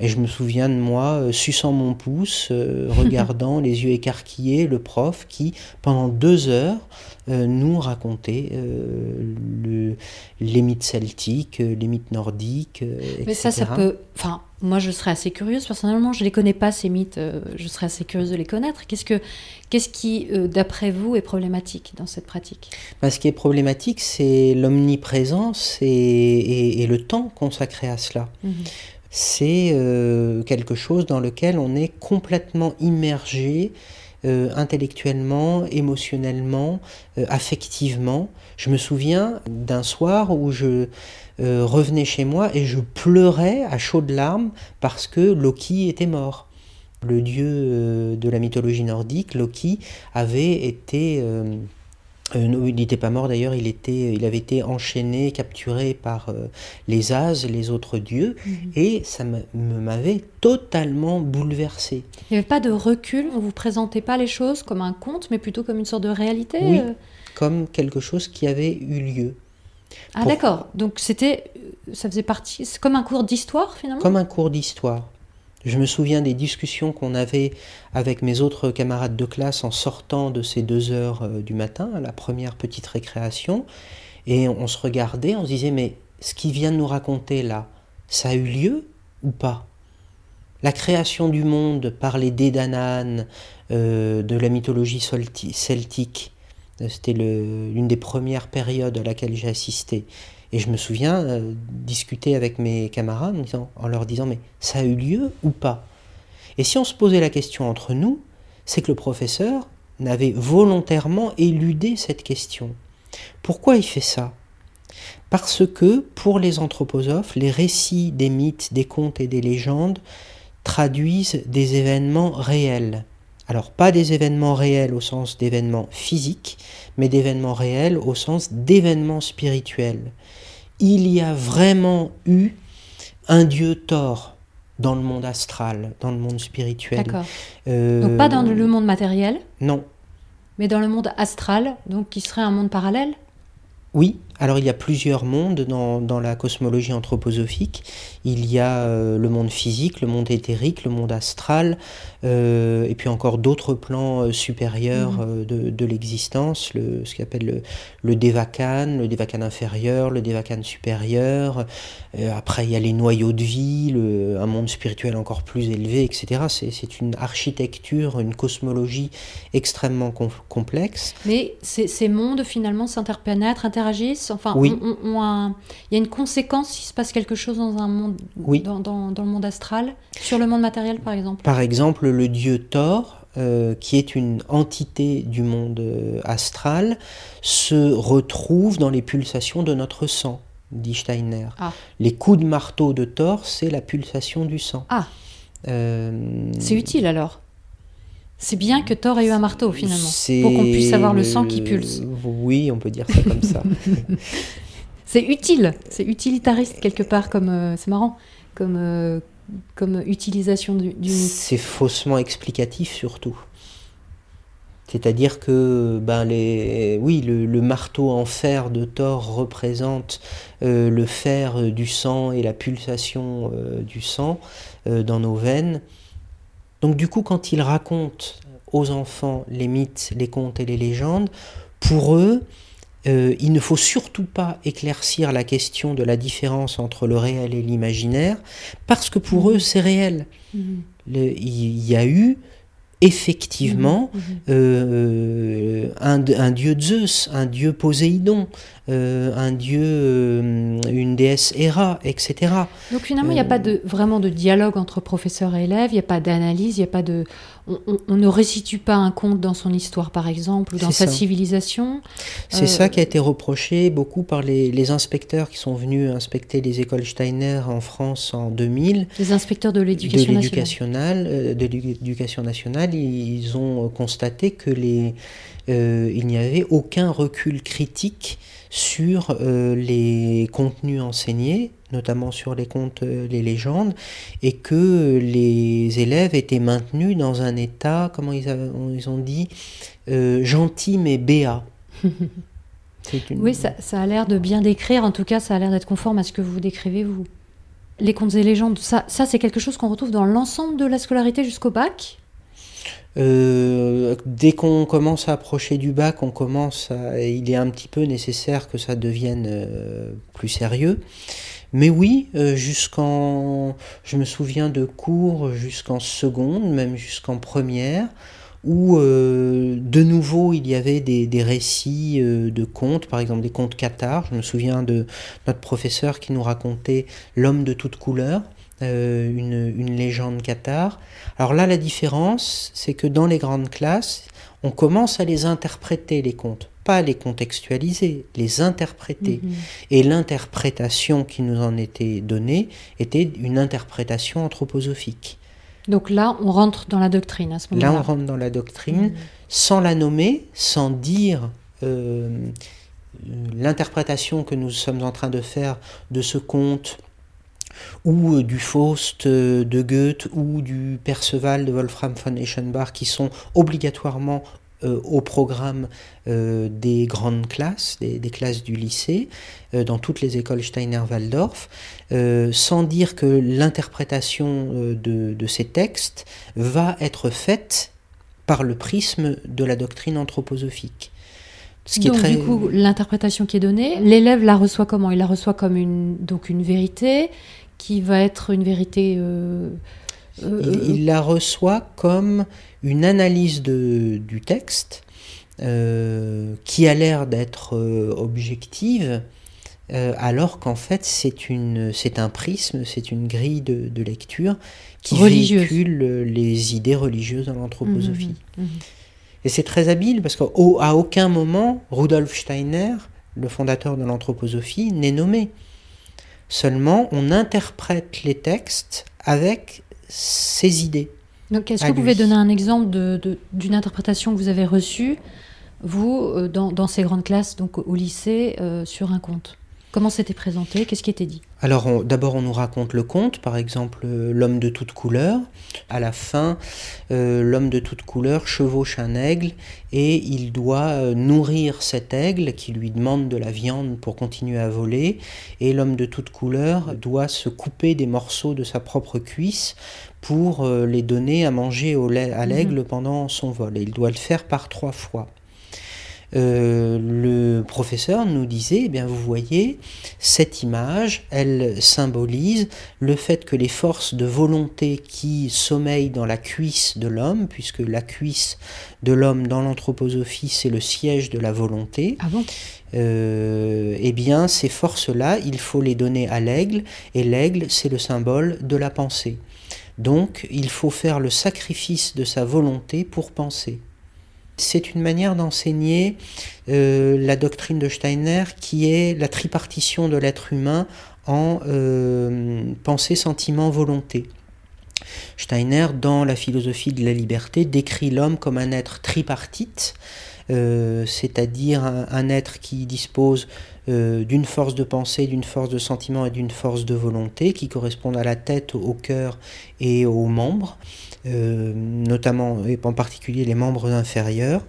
C: et je me souviens de moi suçant mon pouce, regardant les yeux écarquillés le prof qui, pendant deux heures, nous racontait le, les mythes celtiques, les mythes nordiques, etc.
B: Mais ça, ça peut... Enfin, moi, je serais assez curieuse. Personnellement, je ne les connais pas, ces mythes. Euh, je serais assez curieuse de les connaître. Qu'est-ce, que, qu'est-ce qui, euh, d'après vous, est problématique dans cette pratique?
C: Bah, Ce qui est problématique, c'est l'omniprésence et, et, le temps consacré à cela. Mhm. C'est euh, quelque chose dans lequel on est complètement immergé intellectuellement, émotionnellement, affectivement. Je me souviens d'un soir où je euh, revenais chez moi et je pleurais à chaudes larmes parce que Loki était mort. Le dieu euh, de la mythologie nordique, Loki, avait été... Euh, il n'était pas mort d'ailleurs, il, était, il avait été enchaîné, capturé par les As, les autres dieux, mhm. et ça m'avait totalement bouleversé.
B: Il n'y avait pas de recul, on ne vous présentait pas les choses comme un conte, mais plutôt comme une sorte de réalité
C: Oui, comme quelque chose qui avait eu lieu.
B: Ah d'accord, donc c'était, ça faisait partie, c'est comme un cours d'histoire finalement?
C: Comme un cours d'histoire. Je me souviens des discussions qu'on avait avec mes autres camarades de classe en sortant de ces deux heures euh, du matin, à la première petite récréation. Et on se regardait, on se disait, mais ce qu'il vient de nous raconter là, ça a eu lieu ou pas? La création du monde par les Dédananes euh, de la mythologie celtique, euh, c'était l'une des premières périodes à laquelle j'ai assisté. Et je me souviens euh, discuter avec mes camarades en leur disant, mais ça a eu lieu ou pas? Et si on se posait la question entre nous, c'est que le professeur n'avait volontairement éludé cette question. Pourquoi il fait ça? Parce que pour les anthroposophes, les récits des mythes, des contes et des légendes traduisent des événements réels. Alors pas des événements réels au sens d'événements physiques, mais d'événements réels au sens d'événements spirituels. Il y a vraiment eu un dieu tort dans le monde astral, dans le monde spirituel.
B: D'accord. Euh, donc pas dans le monde matériel?
C: Non.
B: Mais dans le monde astral, donc qui serait un monde parallèle?
C: Oui, alors il y a plusieurs mondes dans, la cosmologie anthroposophique. Il y a euh, le monde physique, le monde éthérique, le monde astral, euh, et puis encore d'autres plans euh, supérieurs mhm. de, l'existence, ce qu'on appelle le, le le Devakan inférieur, le Devakan supérieur. après il y a les noyaux de vie, un monde spirituel encore plus élevé, etc. C'est une architecture, une cosmologie extrêmement complexe.
B: Mais ces mondes finalement s'interpénètrent, interagissent? Enfin, il y a une conséquence s'il se passe quelque chose dans un monde, dans, le monde astral, sur le monde matériel par exemple?
C: Par exemple, le dieu Thor, euh, qui est une entité du monde euh, astral, se retrouve dans les pulsations de notre sang, dit Steiner. Ah. Les coups de marteau de Thor, c'est la pulsation du sang.
B: Ah. Euh, c'est utile alors c'est bien que Thor ait eu un marteau finalement, pour qu'on puisse avoir le sang qui pulse.
C: Oui, on peut dire ça comme ça.
B: c'est utile, c'est utilitariste quelque part, comme euh, c'est marrant, comme, euh, comme utilisation du.
C: C'est faussement explicatif surtout. C'est-à-dire que ben les, oui, le, marteau en fer de Thor représente euh, le fer du sang et la pulsation du sang dans nos veines. Donc du coup, quand ils racontent aux enfants les mythes, les contes et les légendes, pour eux, euh, il ne faut surtout pas éclaircir la question de la différence entre le réel et l'imaginaire, parce que pour eux, c'est réel. Mm-hmm. il y a eu effectivement mhm, mhm. Euh, un, dieu Zeus, un dieu Poséidon, euh, un dieu, euh, une déesse Héra, etc.
B: Donc finalement, il n'y a pas de, vraiment de dialogue entre professeur et élève, il n'y a pas d'analyse, il n'y a pas de... On, ne resitue pas un conte dans son histoire, par exemple, ou dans sa civilisation.
C: C'est ça qui a été reproché beaucoup par les, inspecteurs qui sont venus inspecter les écoles Steiner en France en 2000.
B: Les inspecteurs de l'éducation
C: nationale. De l'éducation nationale, ils ont constaté que les, il n'y avait aucun recul critique sur euh, les contenus enseignés, notamment sur les contes, euh, les légendes, et que les élèves étaient maintenus dans un état, comment ils, ils ont dit, euh, gentil mais béat.
B: Oui, ça, a l'air de bien décrire, en tout cas ça a l'air d'être conforme à ce que vous décrivez vous. Les contes et légendes, ça, ça c'est quelque chose qu'on retrouve dans l'ensemble de la scolarité jusqu'au bac?
C: Euh, dès qu'on commence à approcher du bac, on commence il est un petit peu nécessaire que ça devienne euh, plus sérieux. Mais oui, euh, jusqu'en, je me souviens de cours jusqu'en seconde, même jusqu'en première, où de nouveau il y avait des, des récits de contes, par exemple des contes cathares. Je me souviens de notre professeur qui nous racontait L'homme de toute couleur. Euh, une, légende cathare. Alors là, la différence, c'est que dans les grandes classes, on commence à les interpréter, les contes. Pas les contextualiser, les interpréter. Mhm. Et l'interprétation qui nous en était donnée était une interprétation anthroposophique.
B: Donc là, on rentre dans la doctrine à ce moment-là.
C: Là, on rentre dans la doctrine, mhm. sans la nommer, sans dire euh, l'interprétation que nous sommes en train de faire de ce conte ou euh, du Faust euh, de Goethe ou du Perceval de Wolfram von Eschenbach qui sont obligatoirement au programme des grandes classes, des, classes du lycée, dans toutes les écoles Steiner-Waldorf, sans dire que l'interprétation de, de, ces textes va être faite par le prisme de la doctrine anthroposophique.
B: Ce qui Donc, est très... du coup, l'interprétation qui est donnée, l'élève la reçoit comment? Il la reçoit comme une, donc une vérité qui va être une vérité. Euh,
C: euh, il, la reçoit comme une analyse de, du texte euh, qui a l'air d'être objective, alors qu'en fait c'est un prisme, c'est une grille de, lecture qui véhicule les idées religieuses dans l'anthroposophie. Mmh, mmh, mmh. Et c'est très habile parce qu'à aucun moment, Rudolf Steiner, le fondateur de l'anthroposophie, n'est nommé. Seulement, on interprète les textes avec ses idées.
B: Donc, est-ce que vous pouvez donner un exemple d'une interprétation que vous avez reçue, vous, euh, dans, ces grandes classes, donc au lycée, euh, sur un conte? Comment c'était présenté? Qu'est-ce qui était dit?
C: Alors d'abord on nous raconte le conte, par exemple euh, l'homme de toute couleur. À la fin, euh, l'homme de toute couleur chevauche un aigle et il doit euh, nourrir cet aigle qui lui demande de la viande pour continuer à voler. Et l'homme de toute couleur doit se couper des morceaux de sa propre cuisse pour les donner à manger à l'aigle mhm. pendant son vol. Et il doit le faire par trois fois. Euh, le professeur nous disait, eh bien vous voyez, cette image, elle symbolise le fait que les forces de volonté qui sommeillent dans la cuisse de l'homme, puisque la cuisse de l'homme dans l'anthroposophie, c'est le siège de la volonté.
B: Ah bon?
C: euh, eh bien, ces forces-là, il faut les donner à l'aigle, et l'aigle, c'est le symbole de la pensée. Donc, il faut faire le sacrifice de sa volonté pour penser. C'est une manière d'enseigner euh, la doctrine de Steiner qui est la tripartition de l'être humain en euh, pensée, sentiment, volonté. Steiner, dans la philosophie de la liberté, décrit l'homme comme un être tripartite, euh, c'est-à-dire un, être qui dispose d'une force de pensée, d'une force de sentiment et d'une force de volonté, qui correspondent à la tête, au cœur et aux membres. Euh, notamment et en particulier les membres inférieurs.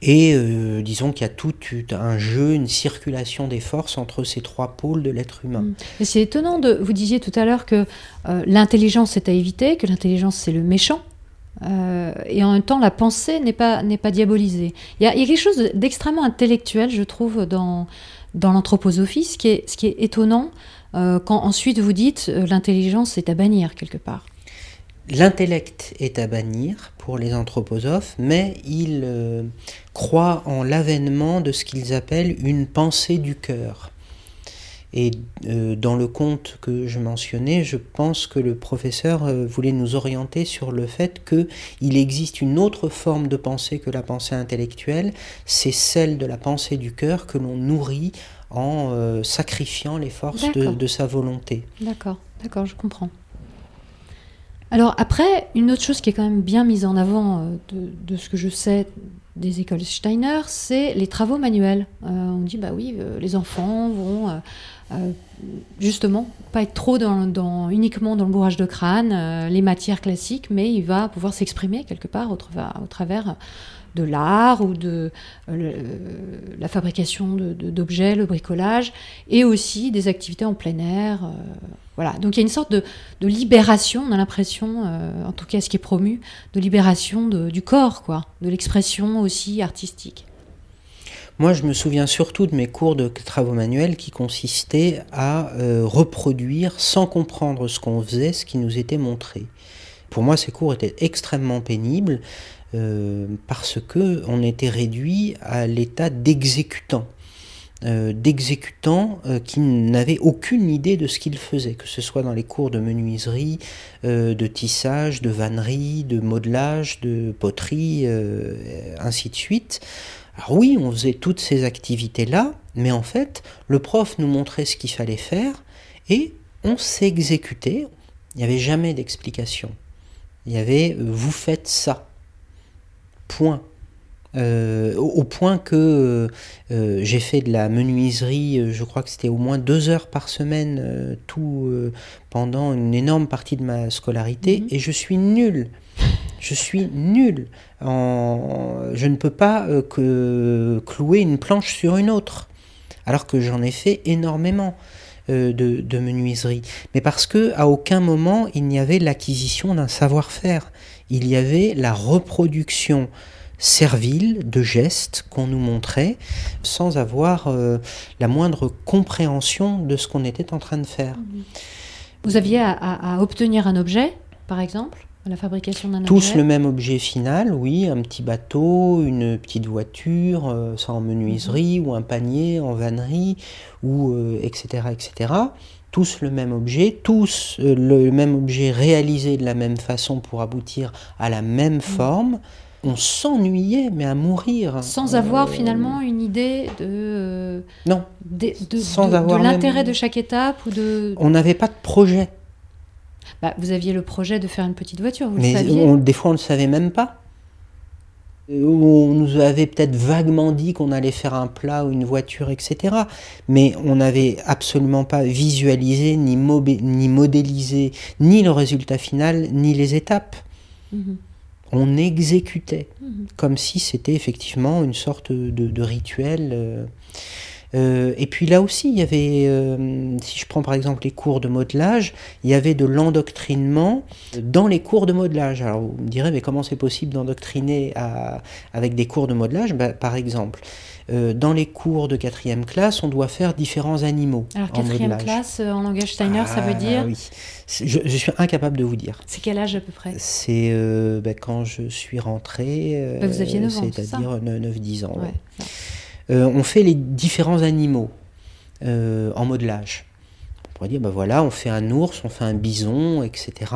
C: Et euh, disons qu'il y a tout un jeu, une circulation des forces entre ces trois pôles de l'être humain. Mm.
B: C'est étonnant, de, vous disiez tout à l'heure que euh, l'intelligence est à éviter, que l'intelligence c'est le méchant. et en même temps, la pensée n'est pas, pas diabolisée. Il y, a, quelque chose d'extrêmement intellectuel, je trouve, dans, dans l'anthroposophie, ce, qui est, ce qui est étonnant quand ensuite vous dites l'intelligence est à bannir quelque part.
C: L'intellect est à bannir pour les anthroposophes, mais ils euh, croient en l'avènement de ce qu'ils appellent une pensée du cœur. Et euh, dans le conte que je mentionnais, je pense que le professeur euh, voulait nous orienter sur le fait qu'il existe une autre forme de pensée que la pensée intellectuelle, c'est celle de la pensée du cœur que l'on nourrit en sacrifiant les forces de, de sa volonté.
B: D'accord, d'accord, je comprends. Alors après, une autre chose qui est quand même bien mise en avant euh, de, ce que je sais des écoles Steiner, c'est les travaux manuels. Euh, on dit, bah oui, euh, les enfants vont justement pas être trop dans, uniquement dans le bourrage de crâne, les matières classiques, mais il va pouvoir s'exprimer quelque part au, au travers de l'art ou de la fabrication d'objets, le bricolage, et aussi des activités en plein air. Voilà, donc il y a une sorte de, libération, on a l'impression, euh, en tout cas ce qui est promu, de libération du corps, quoi, de l'expression aussi artistique.
C: Moi, je me souviens surtout de mes cours de travaux manuels qui consistaient à euh, reproduire sans comprendre ce qu'on faisait, ce qui nous était montré. Pour moi, ces cours étaient extrêmement pénibles euh, parce que on était réduit à l'état d'exécutant. Euh, d'exécutants euh, qui n'avaient aucune idée de ce qu'ils faisaient, que ce soit dans les cours de menuiserie, de tissage, de vannerie, de modelage, de poterie, ainsi de suite. Alors oui, on faisait toutes ces activités-là, mais en fait, le prof nous montrait ce qu'il fallait faire et on s'exécutait. Il n'y avait jamais d'explication. Il y avait vous faites ça. Point. Euh, au, point que euh, j'ai fait de la menuiserie, euh, je crois que c'était au moins deux heures par semaine, tout pendant une énorme partie de ma scolarité, mhm. et je suis nul. Je suis nul. En... Je ne peux pas que clouer une planche sur une autre, alors que j'en ai fait énormément. De, de, menuiserie, mais parce que à aucun moment il n'y avait l'acquisition d'un savoir-faire, il y avait la reproduction servile de gestes qu'on nous montrait sans avoir euh, la moindre compréhension de ce qu'on était en train de faire.
B: Vous aviez à, obtenir un objet, par exemple, la fabrication d'un
C: Tous
B: objet
C: le même objet final, oui, un petit bateau, une petite voiture, euh, ça en menuiserie, ou un panier en vannerie, ou euh, etc., etc. Tous le même objet, tous euh, le même objet réalisé de la même façon pour aboutir à la même forme. On s'ennuyait, mais à mourir.
B: Sans avoir finalement une idée de,
C: Non,
B: de, de-
C: Sans
B: de- de l'intérêt
C: même-
B: de chaque étape ou de.
C: on n'avait pas de projet.
B: Bah, vous aviez le projet de faire une petite voiture, vous
C: Mais
B: le saviez.
C: on- des fois, on ne le savait même pas. Euh, On nous avait peut-être vaguement dit qu'on allait faire un plat ou une voiture, etc. Mais on n'avait absolument pas visualisé, ni, modélisé, ni le résultat final, ni les étapes.
B: Mhm.
C: On exécutait,
B: Mhm.
C: comme si c'était effectivement une sorte de, de rituel. euh. Euh, et puis là aussi, il y avait, euh, si je prends par exemple les cours de modelage, il y avait de l'endoctrinement dans les cours de modelage. Alors vous me direz, mais comment c'est possible d'endoctriner avec des cours de modelage? Bah, Par exemple, euh, dans les cours de quatrième classe, on doit faire différents animaux.
B: Alors, quatrième classe en langage Steiner, ça veut
C: Ah,
B: dire.
C: oui. Je, je suis incapable de vous dire.
B: C'est quel âge à peu près?
C: C'est bah, quand je suis rentré,
B: Bah, vous aviez neuf ans, c'est ça
C: c'est-à-dire 9-10 ans. ouais.
B: Ouais, ça.
C: On fait les différents animaux euh, en modelage. On pourrait dire, ben voilà, on fait un ours, on fait un bison, etc.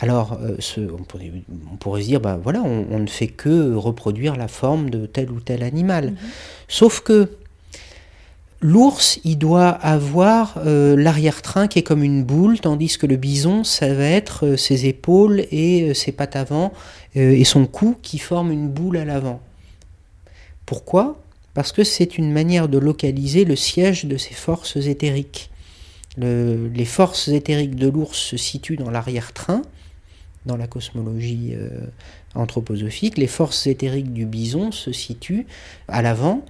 C: Alors, euh, ce- on, pourrait, on pourrait se dire, ben voilà, on, on ne fait que reproduire la forme de tel ou tel animal. Sauf que l'ours, il doit avoir euh, l'arrière-train qui est comme une boule, tandis que le bison, ça va être euh, ses épaules et euh, ses pattes avant euh, et son cou qui forment une boule à l'avant. Pourquoi? Parce que c'est une manière de localiser le siège de ses forces éthériques. Le- les forces éthériques de l'ours se situent dans l'arrière-train, dans la cosmologie euh, anthroposophique. Les forces éthériques du bison se situent à l'avant,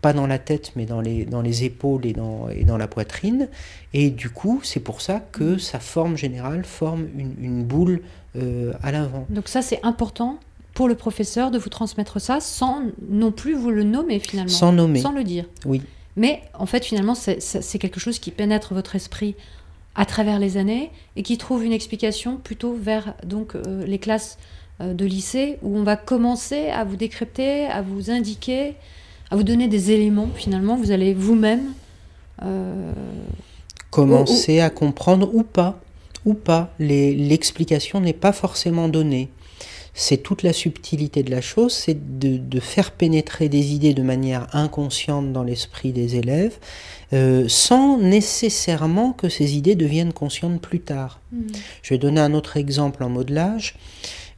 C: pas dans la tête, mais dans les, épaules et dans, la poitrine. Et du coup, c'est pour ça que sa forme générale forme une, une boule euh, à l'avant.
B: Donc, ça, c'est important pour le professeur de vous transmettre ça sans non plus vous le nommer finalement.
C: Sans nommer.
B: Sans le dire.
C: Oui.
B: Mais en fait, finalement, c'est- quelque chose qui pénètre votre esprit à travers les années et qui trouve une explication plutôt vers donc euh, les classes euh, de lycée où on va commencer à vous décrypter, à vous indiquer, à vous donner des éléments finalement. Vous allez vous-même euh,
C: commencer à comprendre ou pas, ou pas. L'explication n'est pas forcément donnée. C'est toute la subtilité de la chose, c'est de, de faire pénétrer des idées de manière inconsciente dans l'esprit des élèves, euh, sans nécessairement que ces idées deviennent conscientes plus tard. Je vais donner un autre exemple en modelage.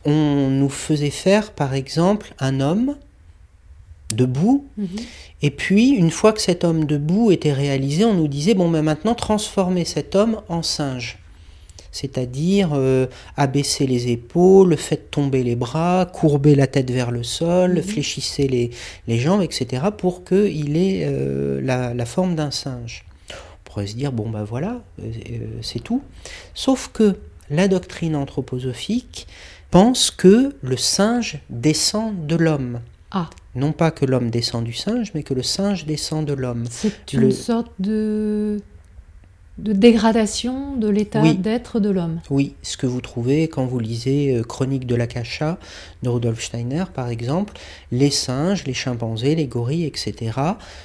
C: On nous faisait faire, par exemple, un homme debout
B: mhm.
C: et puis, une fois que cet homme debout était réalisé, on nous disait, bon, ben maintenant, transformez cet homme en singe. C'est-à-dire euh, abaisser les épaules, faites tomber les bras, courbez la tête vers le sol,
B: Mhm.
C: fléchissez les, les jambes, etc., pour qu'il ait euh, la, la forme d'un singe. On pourrait se dire, bon, ben voilà, euh, euh, c'est tout. Sauf que la doctrine anthroposophique pense que le singe descend de l'homme.
B: Ah,
C: Non pas que l'homme descend du singe, mais que le singe descend de l'homme.
B: c'est une
C: Le-
B: sorte de de dégradation de l'état
C: Oui.
B: d'être de l'homme.
C: Oui, ce que vous trouvez quand vous lisez euh, Chronique de l'Akasha de Rudolf Steiner, par exemple, les singes, les chimpanzés, les gorilles, etc.,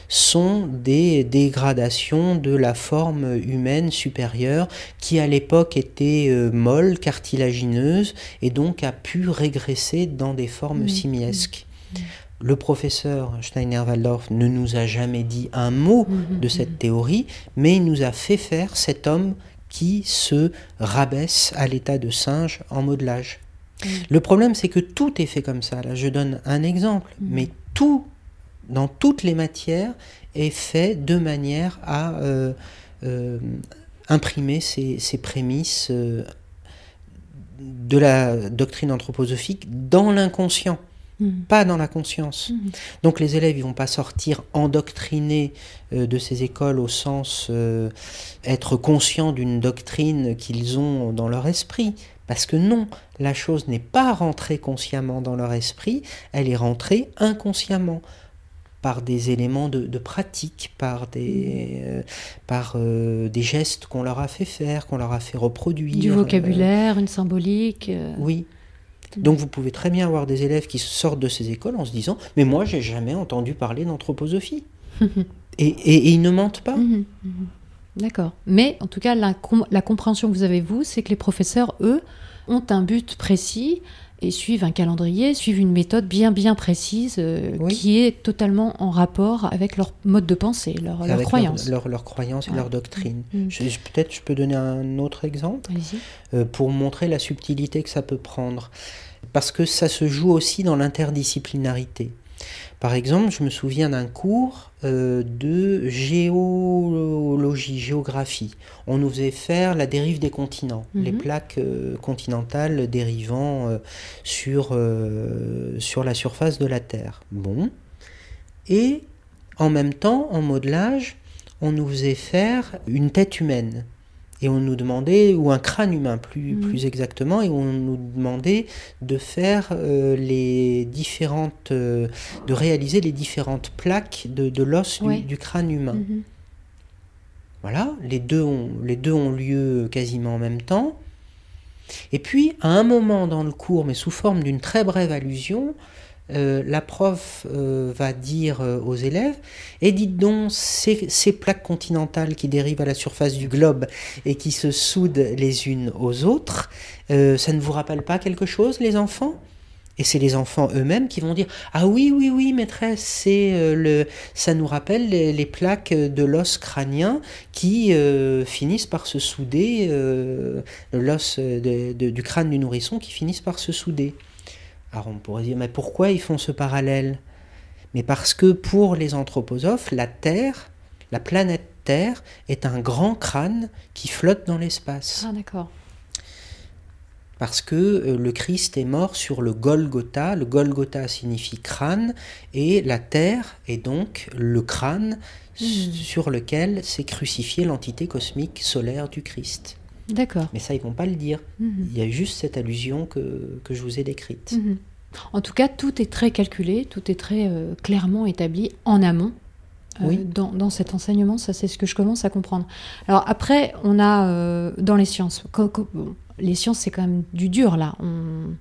C: sont des dégradations de la forme humaine supérieure qui, à l'époque, était euh, molle, cartilagineuse, et donc a pu régresser dans des formes
B: Mhm.
C: simiesques. Le professeur Steiner-Waldorf ne nous a jamais dit un mot
B: Mhm,
C: de cette théorie, mais il nous a fait faire cet homme qui se rabaisse à l'état de singe en modelage.
B: Mhm.
C: Le problème, c'est que tout est fait comme ça. Là, je donne un exemple,
B: Mhm.
C: mais tout, dans toutes les matières, est fait de manière à euh, euh, imprimer ces, ces prémices euh, de la doctrine anthroposophique dans l'inconscient
B: Mhm.
C: pas dans la conscience.
B: Mhm.
C: Donc les élèves ils vont pas sortir endoctrinés euh, de ces écoles au sens euh, être conscients d'une doctrine qu'ils ont dans leur esprit. Parce que non, la chose n'est pas rentrée consciemment dans leur esprit, elle est rentrée inconsciemment par des éléments de, pratique, par des, euh, par, euh, des gestes qu'on leur a fait faire, qu'on leur a fait reproduire.
B: Du vocabulaire, une symbolique.
C: Oui. Donc vous pouvez très bien avoir des élèves qui sortent de ces écoles en se disant Mais moi, j'ai jamais entendu parler d'anthroposophie. et, et- et ils ne mentent pas.
B: Mhm, mhm. D'accord. Mais en tout cas, la, com- la compréhension que vous avez, vous, c'est que les professeurs, eux, ont un but précis et suivent un calendrier, suivent une méthode bien, bien précise euh,
C: Oui.
B: qui est totalement en rapport avec leur mode de pensée, leur, leur croyance.
C: Leur, leur, leur croyance et leur doctrine. Je- je- Peut-être je peux donner un autre exemple euh, pour montrer la subtilité que ça peut prendre. Parce que ça se joue aussi dans l'interdisciplinarité. Par exemple, je me souviens d'un cours de géologie, géographie. On nous faisait faire la dérive des continents,
B: Mhm.
C: les plaques euh, continentales dérivant euh, sur, euh, sur la surface de la Terre. Bon. Et en même temps, en modelage, on nous faisait faire une tête humaine. Et on nous demandait, ou un crâne humain plus,
B: Mhm.
C: plus exactement, et on nous demandait de faire euh, les différentes, euh, de réaliser les différentes plaques de, de l'os du-
B: Ouais.
C: du, crâne humain.
B: Mhm.
C: Voilà, les deux, ont, les deux ont lieu quasiment en même temps. Et puis, à un moment dans le cours, mais sous forme d'une très brève allusion, euh, la prof euh, va dire euh, aux élèves Et dites donc, ces, plaques continentales qui dérivent à la surface du globe et qui se soudent les unes aux autres, ça ne vous rappelle pas quelque chose, les enfants? Et c'est les enfants eux-mêmes qui vont dire Ah oui, oui, oui, maîtresse, c'est le, ça nous rappelle les, plaques de l'os crânien qui finissent par se souder, l'os du crâne du nourrisson qui finissent par se souder. Alors on pourrait dire Mais pourquoi ils font ce parallèle? Mais parce que pour les anthroposophes, la Terre, la planète Terre, est un grand crâne qui flotte dans l'espace
B: Ah, d'accord.
C: parce que euh, le Christ est mort sur le Golgotha. Le Golgotha signifie crâne, et la terre est donc le crâne
B: Mhm.
C: sur lequel s'est crucifié l'entité cosmique solaire du Christ.
B: D'accord.
C: Mais ça, ils vont pas le dire.
B: Mhm.
C: Il y a juste cette allusion que, que je vous ai décrite.
B: Mhm. En tout cas, tout est très calculé, tout est très euh, clairement établi en amont. euh,
C: Oui.
B: dans, dans cet enseignement, ça c'est ce que je commence à comprendre. Alors après, on a euh, dans les sciences, les sciences c'est quand même du dur là. On-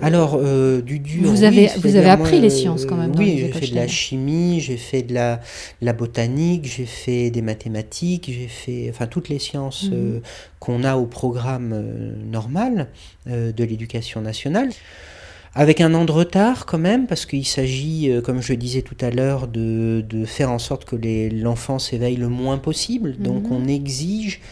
C: Alors, euh, du dur.
B: Vous avez- vous avez appris les sciences, quand même,
C: Oui, j'ai fait de la chimie, j'ai fait de la, la botanique, j'ai fait des mathématiques, j'ai fait. Enfin, toutes les sciences
B: Mhm.
C: euh, qu'on a au programme euh, normal euh, de l'éducation nationale. Avec un an de retard quand même, parce qu'il s'agit, euh, comme je le disais tout à l'heure, de, de faire en sorte que l'enfant s'éveille le moins possible. Donc
B: Mhm.
C: on exige, euh,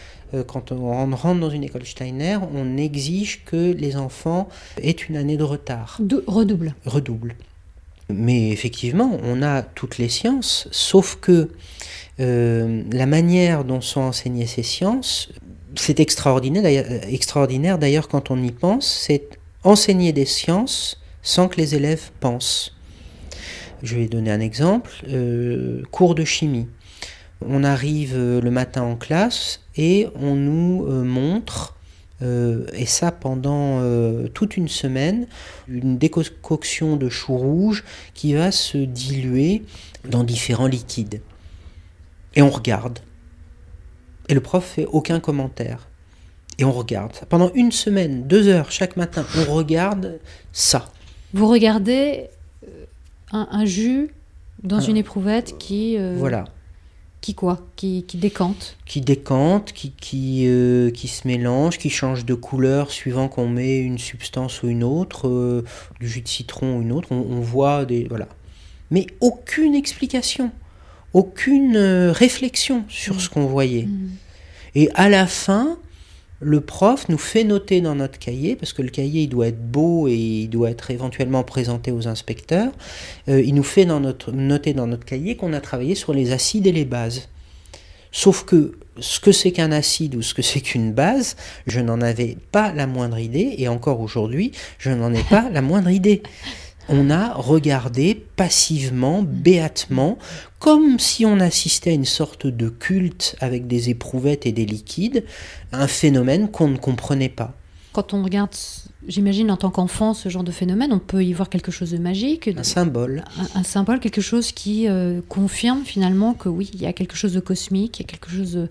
C: quand on rentre dans une école Steiner, on exige que les enfants aient une année de retard,
B: Dou- redouble.
C: redouble. Mais effectivement, on a toutes les sciences, sauf que euh, la manière dont sont enseignées ces sciences, c'est extraordinaire d'ailleurs, euh, extraordinaire d'ailleurs quand on y pense, c'est enseigner des sciences sans que les élèves pensent. Je vais donner un exemple, euh, cours de chimie. On arrive euh, le matin en classe et on nous euh, montre, euh, et ça pendant euh, toute une semaine, une décoction de chou rouge qui va se diluer dans différents liquides. Et on regarde. Et le prof fait aucun commentaire. Et on regarde. Pendant une semaine, deux heures chaque matin, on regarde ça.
B: Vous regardez un, un jus dans
C: Un-
B: une éprouvette qui, euh,
C: Voilà.
B: Qui quoi, qui, qui décante.
C: Qui décante, qui, qui, euh, qui se mélange, qui change de couleur suivant qu'on met une substance ou une autre, euh, du jus de citron ou une autre. On, on voit des. Voilà. Mais aucune explication, aucune euh, réflexion sur
B: Mm.
C: ce qu'on voyait.
B: Mhm.
C: Et à la fin, le prof nous fait noter dans notre cahier, parce que le cahier doit être beau et il doit être éventuellement présenté aux inspecteurs, euh, il nous fait noter dans notre cahier qu'on a travaillé sur les acides et les bases. Sauf que ce que c'est qu'un acide ou ce que c'est qu'une base, je n'en avais pas la moindre idée, et encore aujourd'hui, je n'en ai pas la moindre idée. On a regardé passivement, béatement, comme si on assistait à une sorte de culte avec des éprouvettes et des liquides, un phénomène qu'on ne comprenait pas.
B: Quand on regarde, j'imagine en tant qu'enfant, ce genre de phénomène, on peut y voir quelque chose de magique.
C: Un symbole.
B: Un, un symbole, quelque chose qui euh, confirme finalement que oui, il y a quelque chose de cosmique, il y a quelque chose de,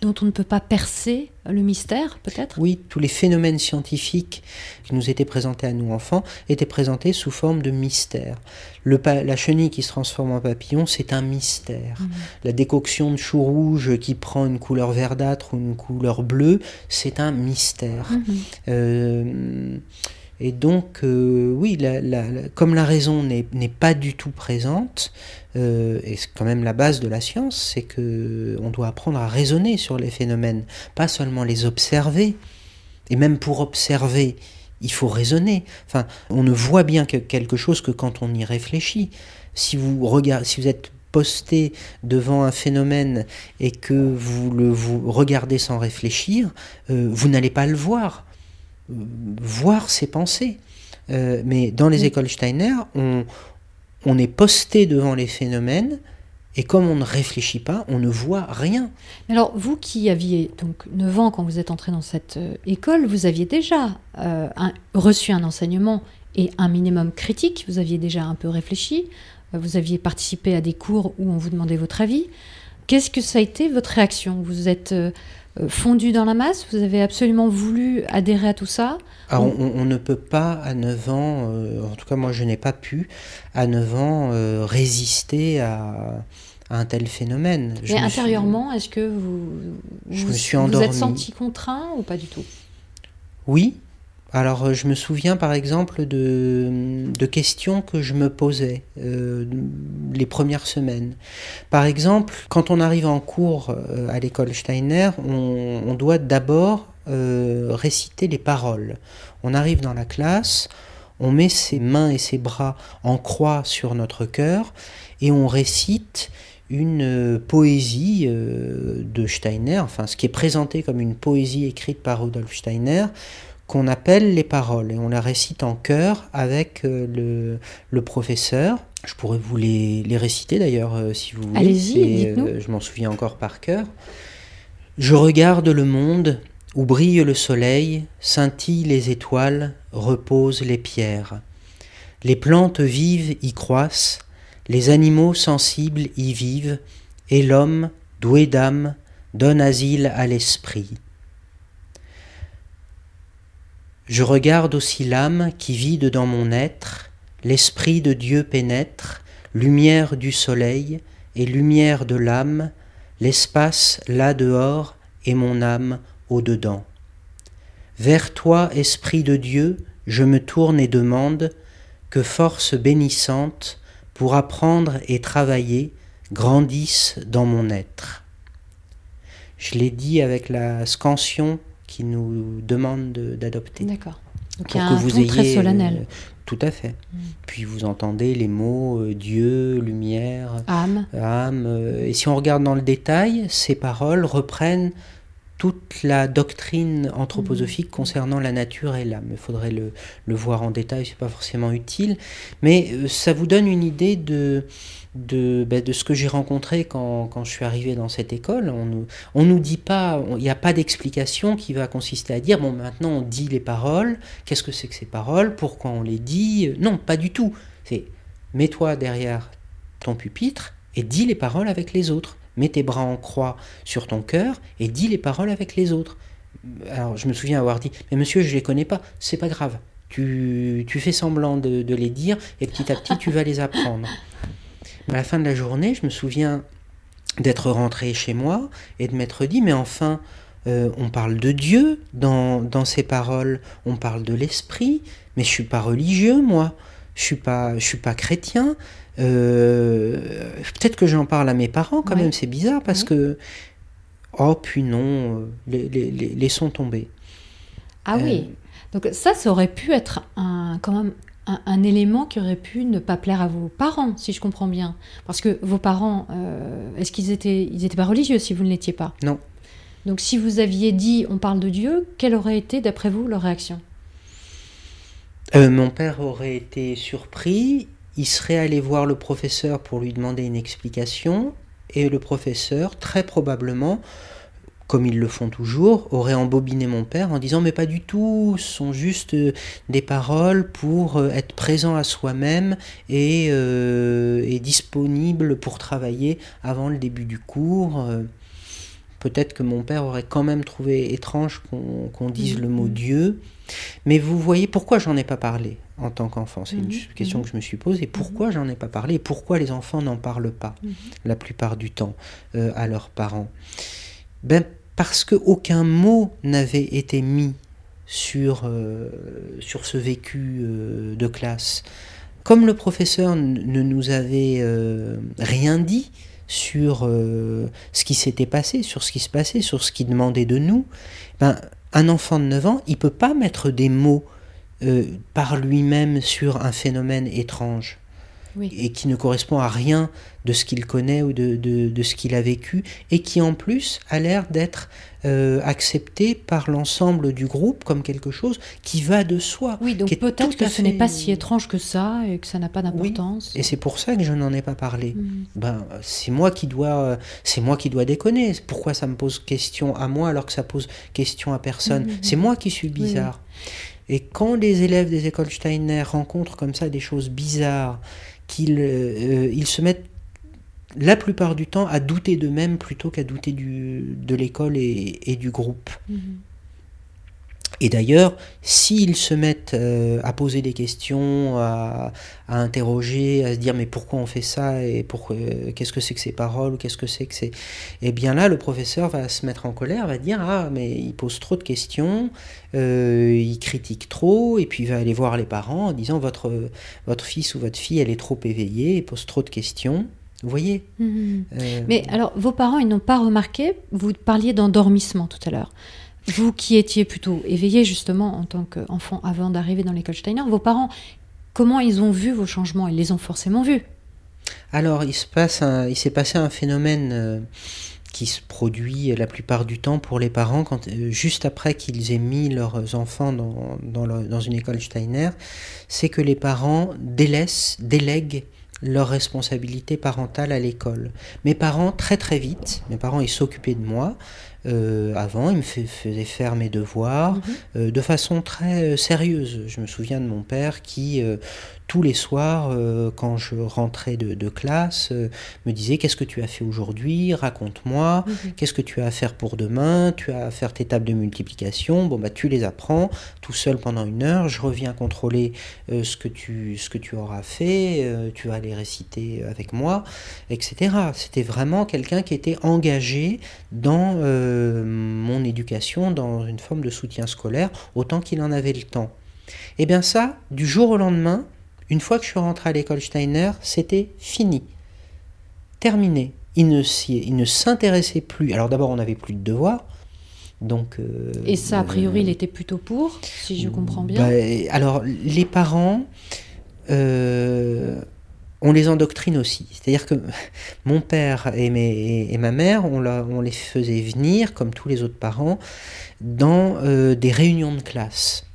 B: dont on ne peut pas percer le mystère, peut-être?
C: Oui, tous les phénomènes scientifiques qui nous étaient présentés à nous enfants étaient présentés sous forme de mystère. Le la chenille qui se transforme en papillon, c'est un mystère. Mmh. La décoction de chou rouge qui prend une couleur verdâtre ou une couleur bleue, c'est un mystère. Mmh. Euh, et donc, euh, oui, comme la raison n'est pas du tout présente, euh, et c'est quand même la base de la science, c'est que on doit apprendre à raisonner sur les phénomènes, pas seulement les observer. Et même pour observer, il faut raisonner. Enfin, on ne voit bien que quelque chose que quand on y réfléchit. Si vous regardez, si vous êtes posté devant un phénomène et que vous le vous regardez sans réfléchir, euh, vous n'allez pas le voir voir ses pensées. Euh, mais dans les écoles Steiner, on, on est posté devant les phénomènes et comme on ne réfléchit pas, on ne voit rien.
B: Alors, vous qui aviez donc 9 ans quand vous êtes entré dans cette euh, école, vous aviez déjà euh, reçu un enseignement et un minimum critique, vous aviez déjà un peu réfléchi, vous aviez participé à des cours où on vous demandait votre avis. Qu'est-ce que ça a été votre réaction? Vous êtes fondu dans la masse? Vous avez absolument voulu adhérer à tout ça?
C: Ah, on, ne peut pas à 9 ans, euh, en tout cas moi je n'ai pas pu, à 9 ans euh, résister à, un tel phénomène.
B: Mais intérieurement, est-ce que vous,
C: je me suis
B: vous êtes senti contraint ou pas du tout?
C: Oui, alors, euh, je me souviens par exemple de, questions que je me posais euh, les premières semaines. Par exemple, quand on arrive en cours euh, à l'école Steiner, on, doit d'abord réciter les paroles. On arrive dans la classe, on met ses mains et ses bras en croix sur notre cœur et on récite une poésie de Steiner, enfin ce qui est présenté comme une poésie écrite par Rudolf Steiner, qu'on appelle les paroles et on la récite en chœur avec euh, le, professeur. Je pourrais vous les, réciter d'ailleurs euh, si vous voulez.
B: Allez-y,
C: euh, je m'en souviens encore par cœur. Je regarde le monde où brille le soleil, scintillent les étoiles, reposent les pierres. Les plantes vives y croissent, les animaux sensibles y vivent, et l'homme, doué d'âme, donne asile à l'esprit. Je regarde aussi l'âme qui vide dans mon être, l'Esprit de Dieu pénètre, lumière du soleil et lumière de l'âme, l'espace là dehors et mon âme au dedans. Vers toi, Esprit de Dieu, je me tourne et demande que force bénissante pour apprendre et travailler grandisse dans mon être. Je l'ai dit avec la scansion qui nous demande d'adopter.
B: D'accord. Donc pour que vous ayez très solennel. Euh,
C: tout à fait. Mm. Puis vous entendez les mots euh, Dieu, lumière,
B: âme.
C: âme. Euh, et si on regarde dans le détail, ces paroles reprennent toute la doctrine anthroposophique mm. concernant la nature et l'âme. Il faudrait le, le, voir en détail, c'est pas forcément utile, mais ça vous donne une idée de, de, ben, de ce que j'ai rencontré quand, quand, je suis arrivé dans cette école. On nous, on nous dit pas, il n'y a pas d'explication qui va consister à dire, bon, maintenant on dit les paroles, qu'est-ce que c'est que ces paroles, pourquoi on les dit? Non, pas du tout. C'est mets-toi derrière ton pupitre et dis les paroles avec les autres. Mets tes bras en croix sur ton cœur et dis les paroles avec les autres. Alors je me souviens avoir dit, mais monsieur, je ne les connais pas, c'est pas grave. Tu, tu fais semblant de, de les dire et petit à petit tu vas les apprendre. À la fin de la journée, je me souviens d'être rentré chez moi et de m'être dit, mais enfin, euh, on parle de Dieu dans, dans, ces paroles, on parle de l'esprit, mais je suis pas religieux, moi, je suis pas, je suis pas chrétien. Euh, peut-être que j'en parle à mes parents quand même, c'est bizarre parce que, oh puis non, euh, les, les, laissons tomber.
B: Ah oui, donc ça, ça aurait pu être un, quand même un, élément qui aurait pu ne pas plaire à vos parents, si je comprends bien. Parce que vos parents, euh, est-ce qu'ils étaient, ils étaient pas religieux si vous ne l'étiez pas?
C: Non.
B: Donc si vous aviez dit on parle de Dieu, quelle aurait été d'après vous leur réaction?
C: Euh, mon père aurait été surpris, il serait allé voir le professeur pour lui demander une explication, et le professeur, très probablement, comme ils le font toujours, aurait embobiné mon père en disant mais pas du tout, ce sont juste euh, des paroles pour euh, être présent à soi-même et, et, disponible pour travailler avant le début du cours. Peut-être que mon père aurait quand même trouvé étrange qu'on dise le mot Dieu. Mais vous voyez pourquoi j'en ai pas parlé en tant qu'enfant? C'est une mmh. question mmh. que je me suis posée. Pourquoi j'en ai pas parlé? Et pourquoi les enfants n'en parlent pas la plupart du temps euh, à leurs parents? Ben, Parce qu'aucun mot n'avait été mis sur, euh, ce vécu euh, de classe. Comme le professeur ne nous avait rien dit, sur euh, ce qui s'était passé, sur ce qui se passait, sur ce qu'il demandait de nous, ben, un enfant de 9 ans, il peut pas mettre des mots euh, par lui-même sur un phénomène étrange et qui ne correspond à rien de ce qu'il connaît ou de, de, ce qu'il a vécu, et qui en plus a l'air d'être euh, accepté par l'ensemble du groupe comme quelque chose qui va de soi.
B: Oui, donc peut-être que ce n'est pas si étrange que ça et que ça n'a pas d'importance.
C: et c'est pour ça que je n'en ai pas parlé. Mm. Ben, c'est moi qui dois, c'est moi qui dois déconner. Pourquoi ça me pose question à moi alors que ça pose question à personne? Mm, mm, C'est moi qui suis bizarre. Et quand les élèves des écoles Steiner rencontrent comme ça des choses bizarres qu'ils euh, se mettent la plupart du temps à douter d'eux-mêmes plutôt qu'à douter de l'école et, du groupe. Mhm. Et d'ailleurs, s'ils se mettent euh, à poser des questions, à, interroger, à se dire mais pourquoi on fait ça et pourquoi qu'est-ce que c'est que ces paroles, qu'est-ce que c'est que c'est, et eh bien là, le professeur va se mettre en colère, va dire ah mais il pose trop de questions, euh, il critique trop, et puis il va aller voir les parents en disant votre votre fils ou votre fille elle est trop éveillée, il pose trop de questions. Vous voyez
B: euh, Mais alors, vos parents, ils n'ont pas remarqué, vous parliez d'endormissement tout à l'heure. Vous qui étiez plutôt éveillé justement en tant qu'enfant avant d'arriver dans l'école Steiner, vos parents, comment ils ont vu vos changements? Ils les ont forcément vus.
C: Alors, il se s'est passé un phénomène euh, qui se produit la plupart du temps pour les parents quand, euh, juste après qu'ils aient mis leurs enfants dans, dans, une école Steiner, c'est que les parents délaissent, délèguent leur responsabilité parentale à l'école. Mes parents, très très vite, mes parents, ils s'occupaient de moi, euh, avant, il me faisait faire mes devoirs mhm. euh, de façon très euh, sérieuse. Je me souviens de mon père qui, tous les soirs, quand je rentrais de, classe, me disait Qu'est-ce que tu as fait aujourd'hui? Raconte-moi. Mhm. Qu'est-ce que tu as à faire pour demain? Tu as à faire tes tables de multiplication. Bon, bah, tu les apprends tout seul pendant une heure. Je reviens contrôler ce, que tu, ce que tu auras fait. tu vas les réciter avec moi, etc. C'était vraiment quelqu'un qui était engagé dans mon éducation dans une forme de soutien scolaire autant qu'il en avait le temps. Et eh bien ça, du jour au lendemain, une fois que je suis rentré à l'école Steiner, c'était fini. Terminé. Il ne, il ne s'intéressait plus. Alors d'abord, on n'avait plus de devoirs. Donc, euh,
B: Et ça, a priori, il était plutôt pour, si je comprends bien.
C: Bah, alors, les parents, euh, on les endoctrine aussi. C'est-à-dire que mon père et, et ma mère, on, les faisait venir, comme tous les autres parents, dans euh, des réunions de classe.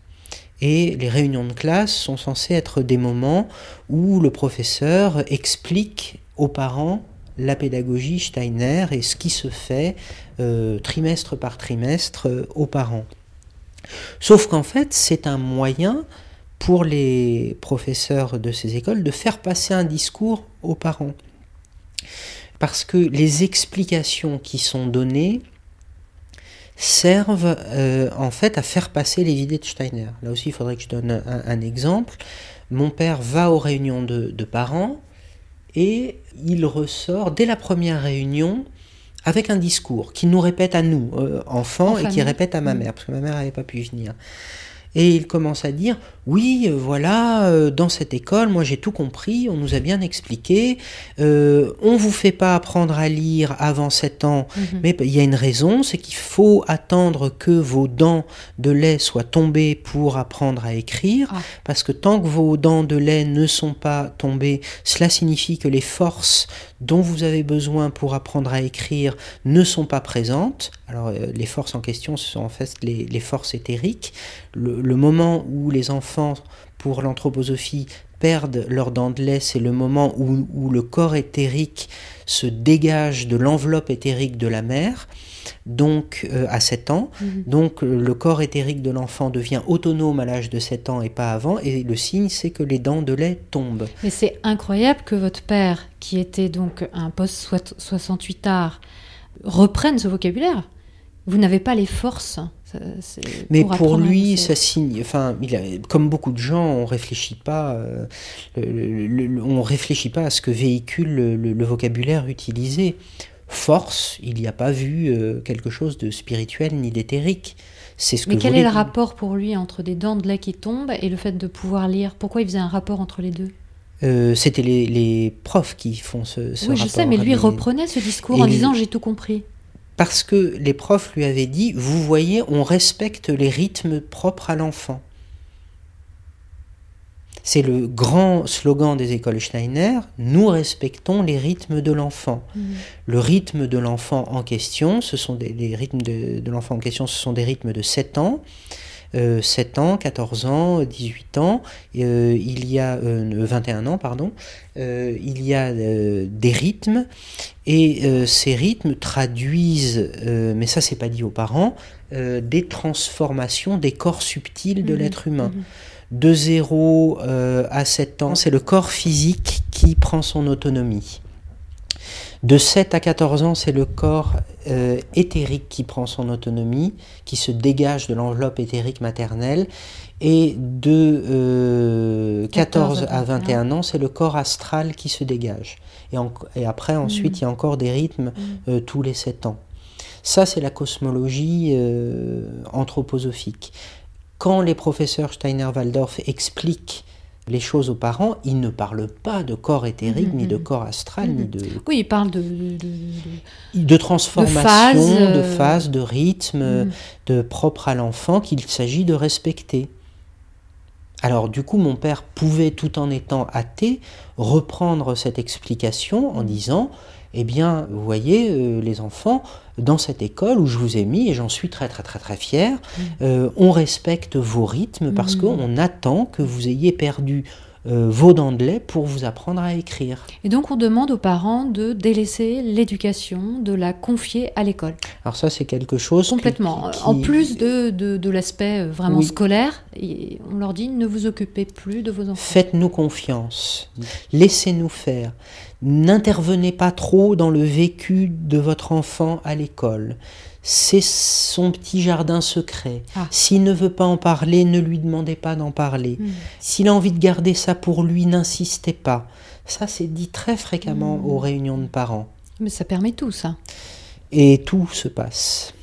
C: Et les réunions de classe sont censées être des moments où le professeur explique aux parents la pédagogie Steiner et ce qui se fait euh, trimestre par trimestre euh, aux parents. Sauf qu'en fait, c'est un moyen pour les professeurs de ces écoles de faire passer un discours aux parents. Parce que les explications qui sont données servent euh, en fait à faire passer les idées de Steiner. Là aussi, il faudrait que je donne un, exemple. Mon père va aux réunions de, parents et il ressort dès la première réunion avec un discours qui nous répète à nous, euh, enfants, et qui répète à ma mère, parce que ma mère n'avait pas pu venir. Et il commence à dire oui, euh, voilà, euh, dans cette école, moi j'ai tout compris, on nous a bien expliqué, euh, on vous fait pas apprendre à lire avant 7 ans, mhm. mais il y a une raison, c'est qu'il faut attendre que vos dents de lait soient tombées pour apprendre à écrire, ah. parce que tant que vos dents de lait ne sont pas tombées, cela signifie que les forces dont vous avez besoin pour apprendre à écrire ne sont pas présentes. Alors les forces en question, ce sont en fait les, forces éthériques. le moment où les enfants pour l'anthroposophie perdent leurs dents de lait, c'est le moment où, où, le corps éthérique se dégage de l'enveloppe éthérique de la mère, donc euh, à 7 ans. Mmh. Donc le corps éthérique de l'enfant devient autonome à l'âge de 7 ans et pas avant, et le signe c'est que les dents de lait tombent.
B: Mais c'est incroyable que votre père, qui était donc un post-68 art, reprenne ce vocabulaire. Vous n'avez pas les forces
C: mais pour lui, ça signe. Enfin, il a, comme beaucoup de gens, on réfléchit pas. Euh, on réfléchit pas à ce que véhicule le, vocabulaire utilisé. Force, il n'y a pas vu euh, quelque chose de spirituel ni d'éthérique.
B: C'est ce Mais quel est le rapport pour lui entre des dents de lait qui tombent et le fait de pouvoir lire? Pourquoi il faisait un rapport entre les deux?
C: Euh, C'était les, les, profs qui font ce, ce
B: oui,
C: je
B: sais, mais lui reprenait ce discours en disant j'ai tout compris
C: parce que les profs lui avaient dit, vous voyez, on respecte les rythmes propres à l'enfant. C'est le grand slogan des écoles Steiner, nous respectons les rythmes de l'enfant. Mmh. Le rythme de l'enfant en question, ce sont des, rythmes de, de l'enfant en question, ce sont des rythmes de 7 ans. 7 euh, ans, 14 ans, 18 ans, euh, il y a 21 euh, ans, pardon, il y a des rythmes et ces rythmes traduisent, mais ça c'est pas dit aux parents, des transformations des corps subtils de mmh l'être humain. Mmh de 0 à 7 ans, c'est le corps physique qui prend son autonomie. De 7 à 14 ans, c'est le corps euh, éthérique qui prend son autonomie, qui se dégage de l'enveloppe éthérique maternelle. Et de 14 euh, à 21 ans, c'est le corps astral qui se dégage. Et, après, ensuite, mm. il y a encore des rythmes mm. euh, tous les 7 ans. Ça, c'est la cosmologie anthroposophique. Quand les professeurs Steiner-Waldorf expliquent les choses aux parents, ils ne parlent pas de corps éthérique, ni de mhm. corps astral, ni de...
B: Oui, ils parlent de...
C: De, transformation, de phase, de, rythme, mhm. de propre à l'enfant qu'il s'agit de respecter. Alors du coup, mon père pouvait, tout en étant athée, reprendre cette explication en disant, eh bien, vous voyez, euh, les enfants, dans cette école où je vous ai mis, et j'en suis très très très très fier, mm. euh, on respecte vos rythmes parce mm. qu'on attend que vous ayez perdu euh, vos dents de lait pour vous apprendre à écrire.
B: Et donc on demande aux parents de délaisser l'éducation, de la confier à l'école.
C: Alors ça c'est quelque chose...
B: Complètement. En plus de, de, l'aspect euh, vraiment scolaire, on leur dit ne vous occupez plus de vos enfants.
C: Faites-nous confiance, laissez-nous faire. N'intervenez pas trop dans le vécu de votre enfant à l'école c'est son petit jardin secret. Ah. S'il ne veut pas en parler, ne lui demandez pas d'en parler. Hmm. S'il a envie de garder ça pour lui, n'insistez pas. Ça, c'est dit très fréquemment hmm. aux réunions de parents.
B: Mais ça permet tout, ça.
C: Et tout se passe.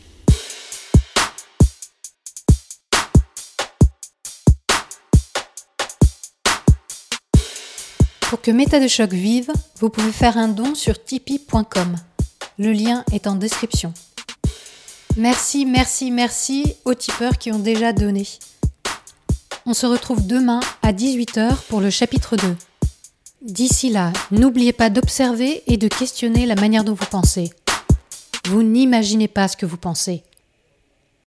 B: Pour que Méta de Choc vive, vous pouvez faire un don sur tipeee.com. Le lien est en description. Merci, merci, merci aux tipeurs qui ont déjà donné. On se retrouve demain à 18h pour le chapitre 2. D'ici là, n'oubliez pas d'observer et de questionner la manière dont vous pensez. Vous n'imaginez pas ce que vous pensez.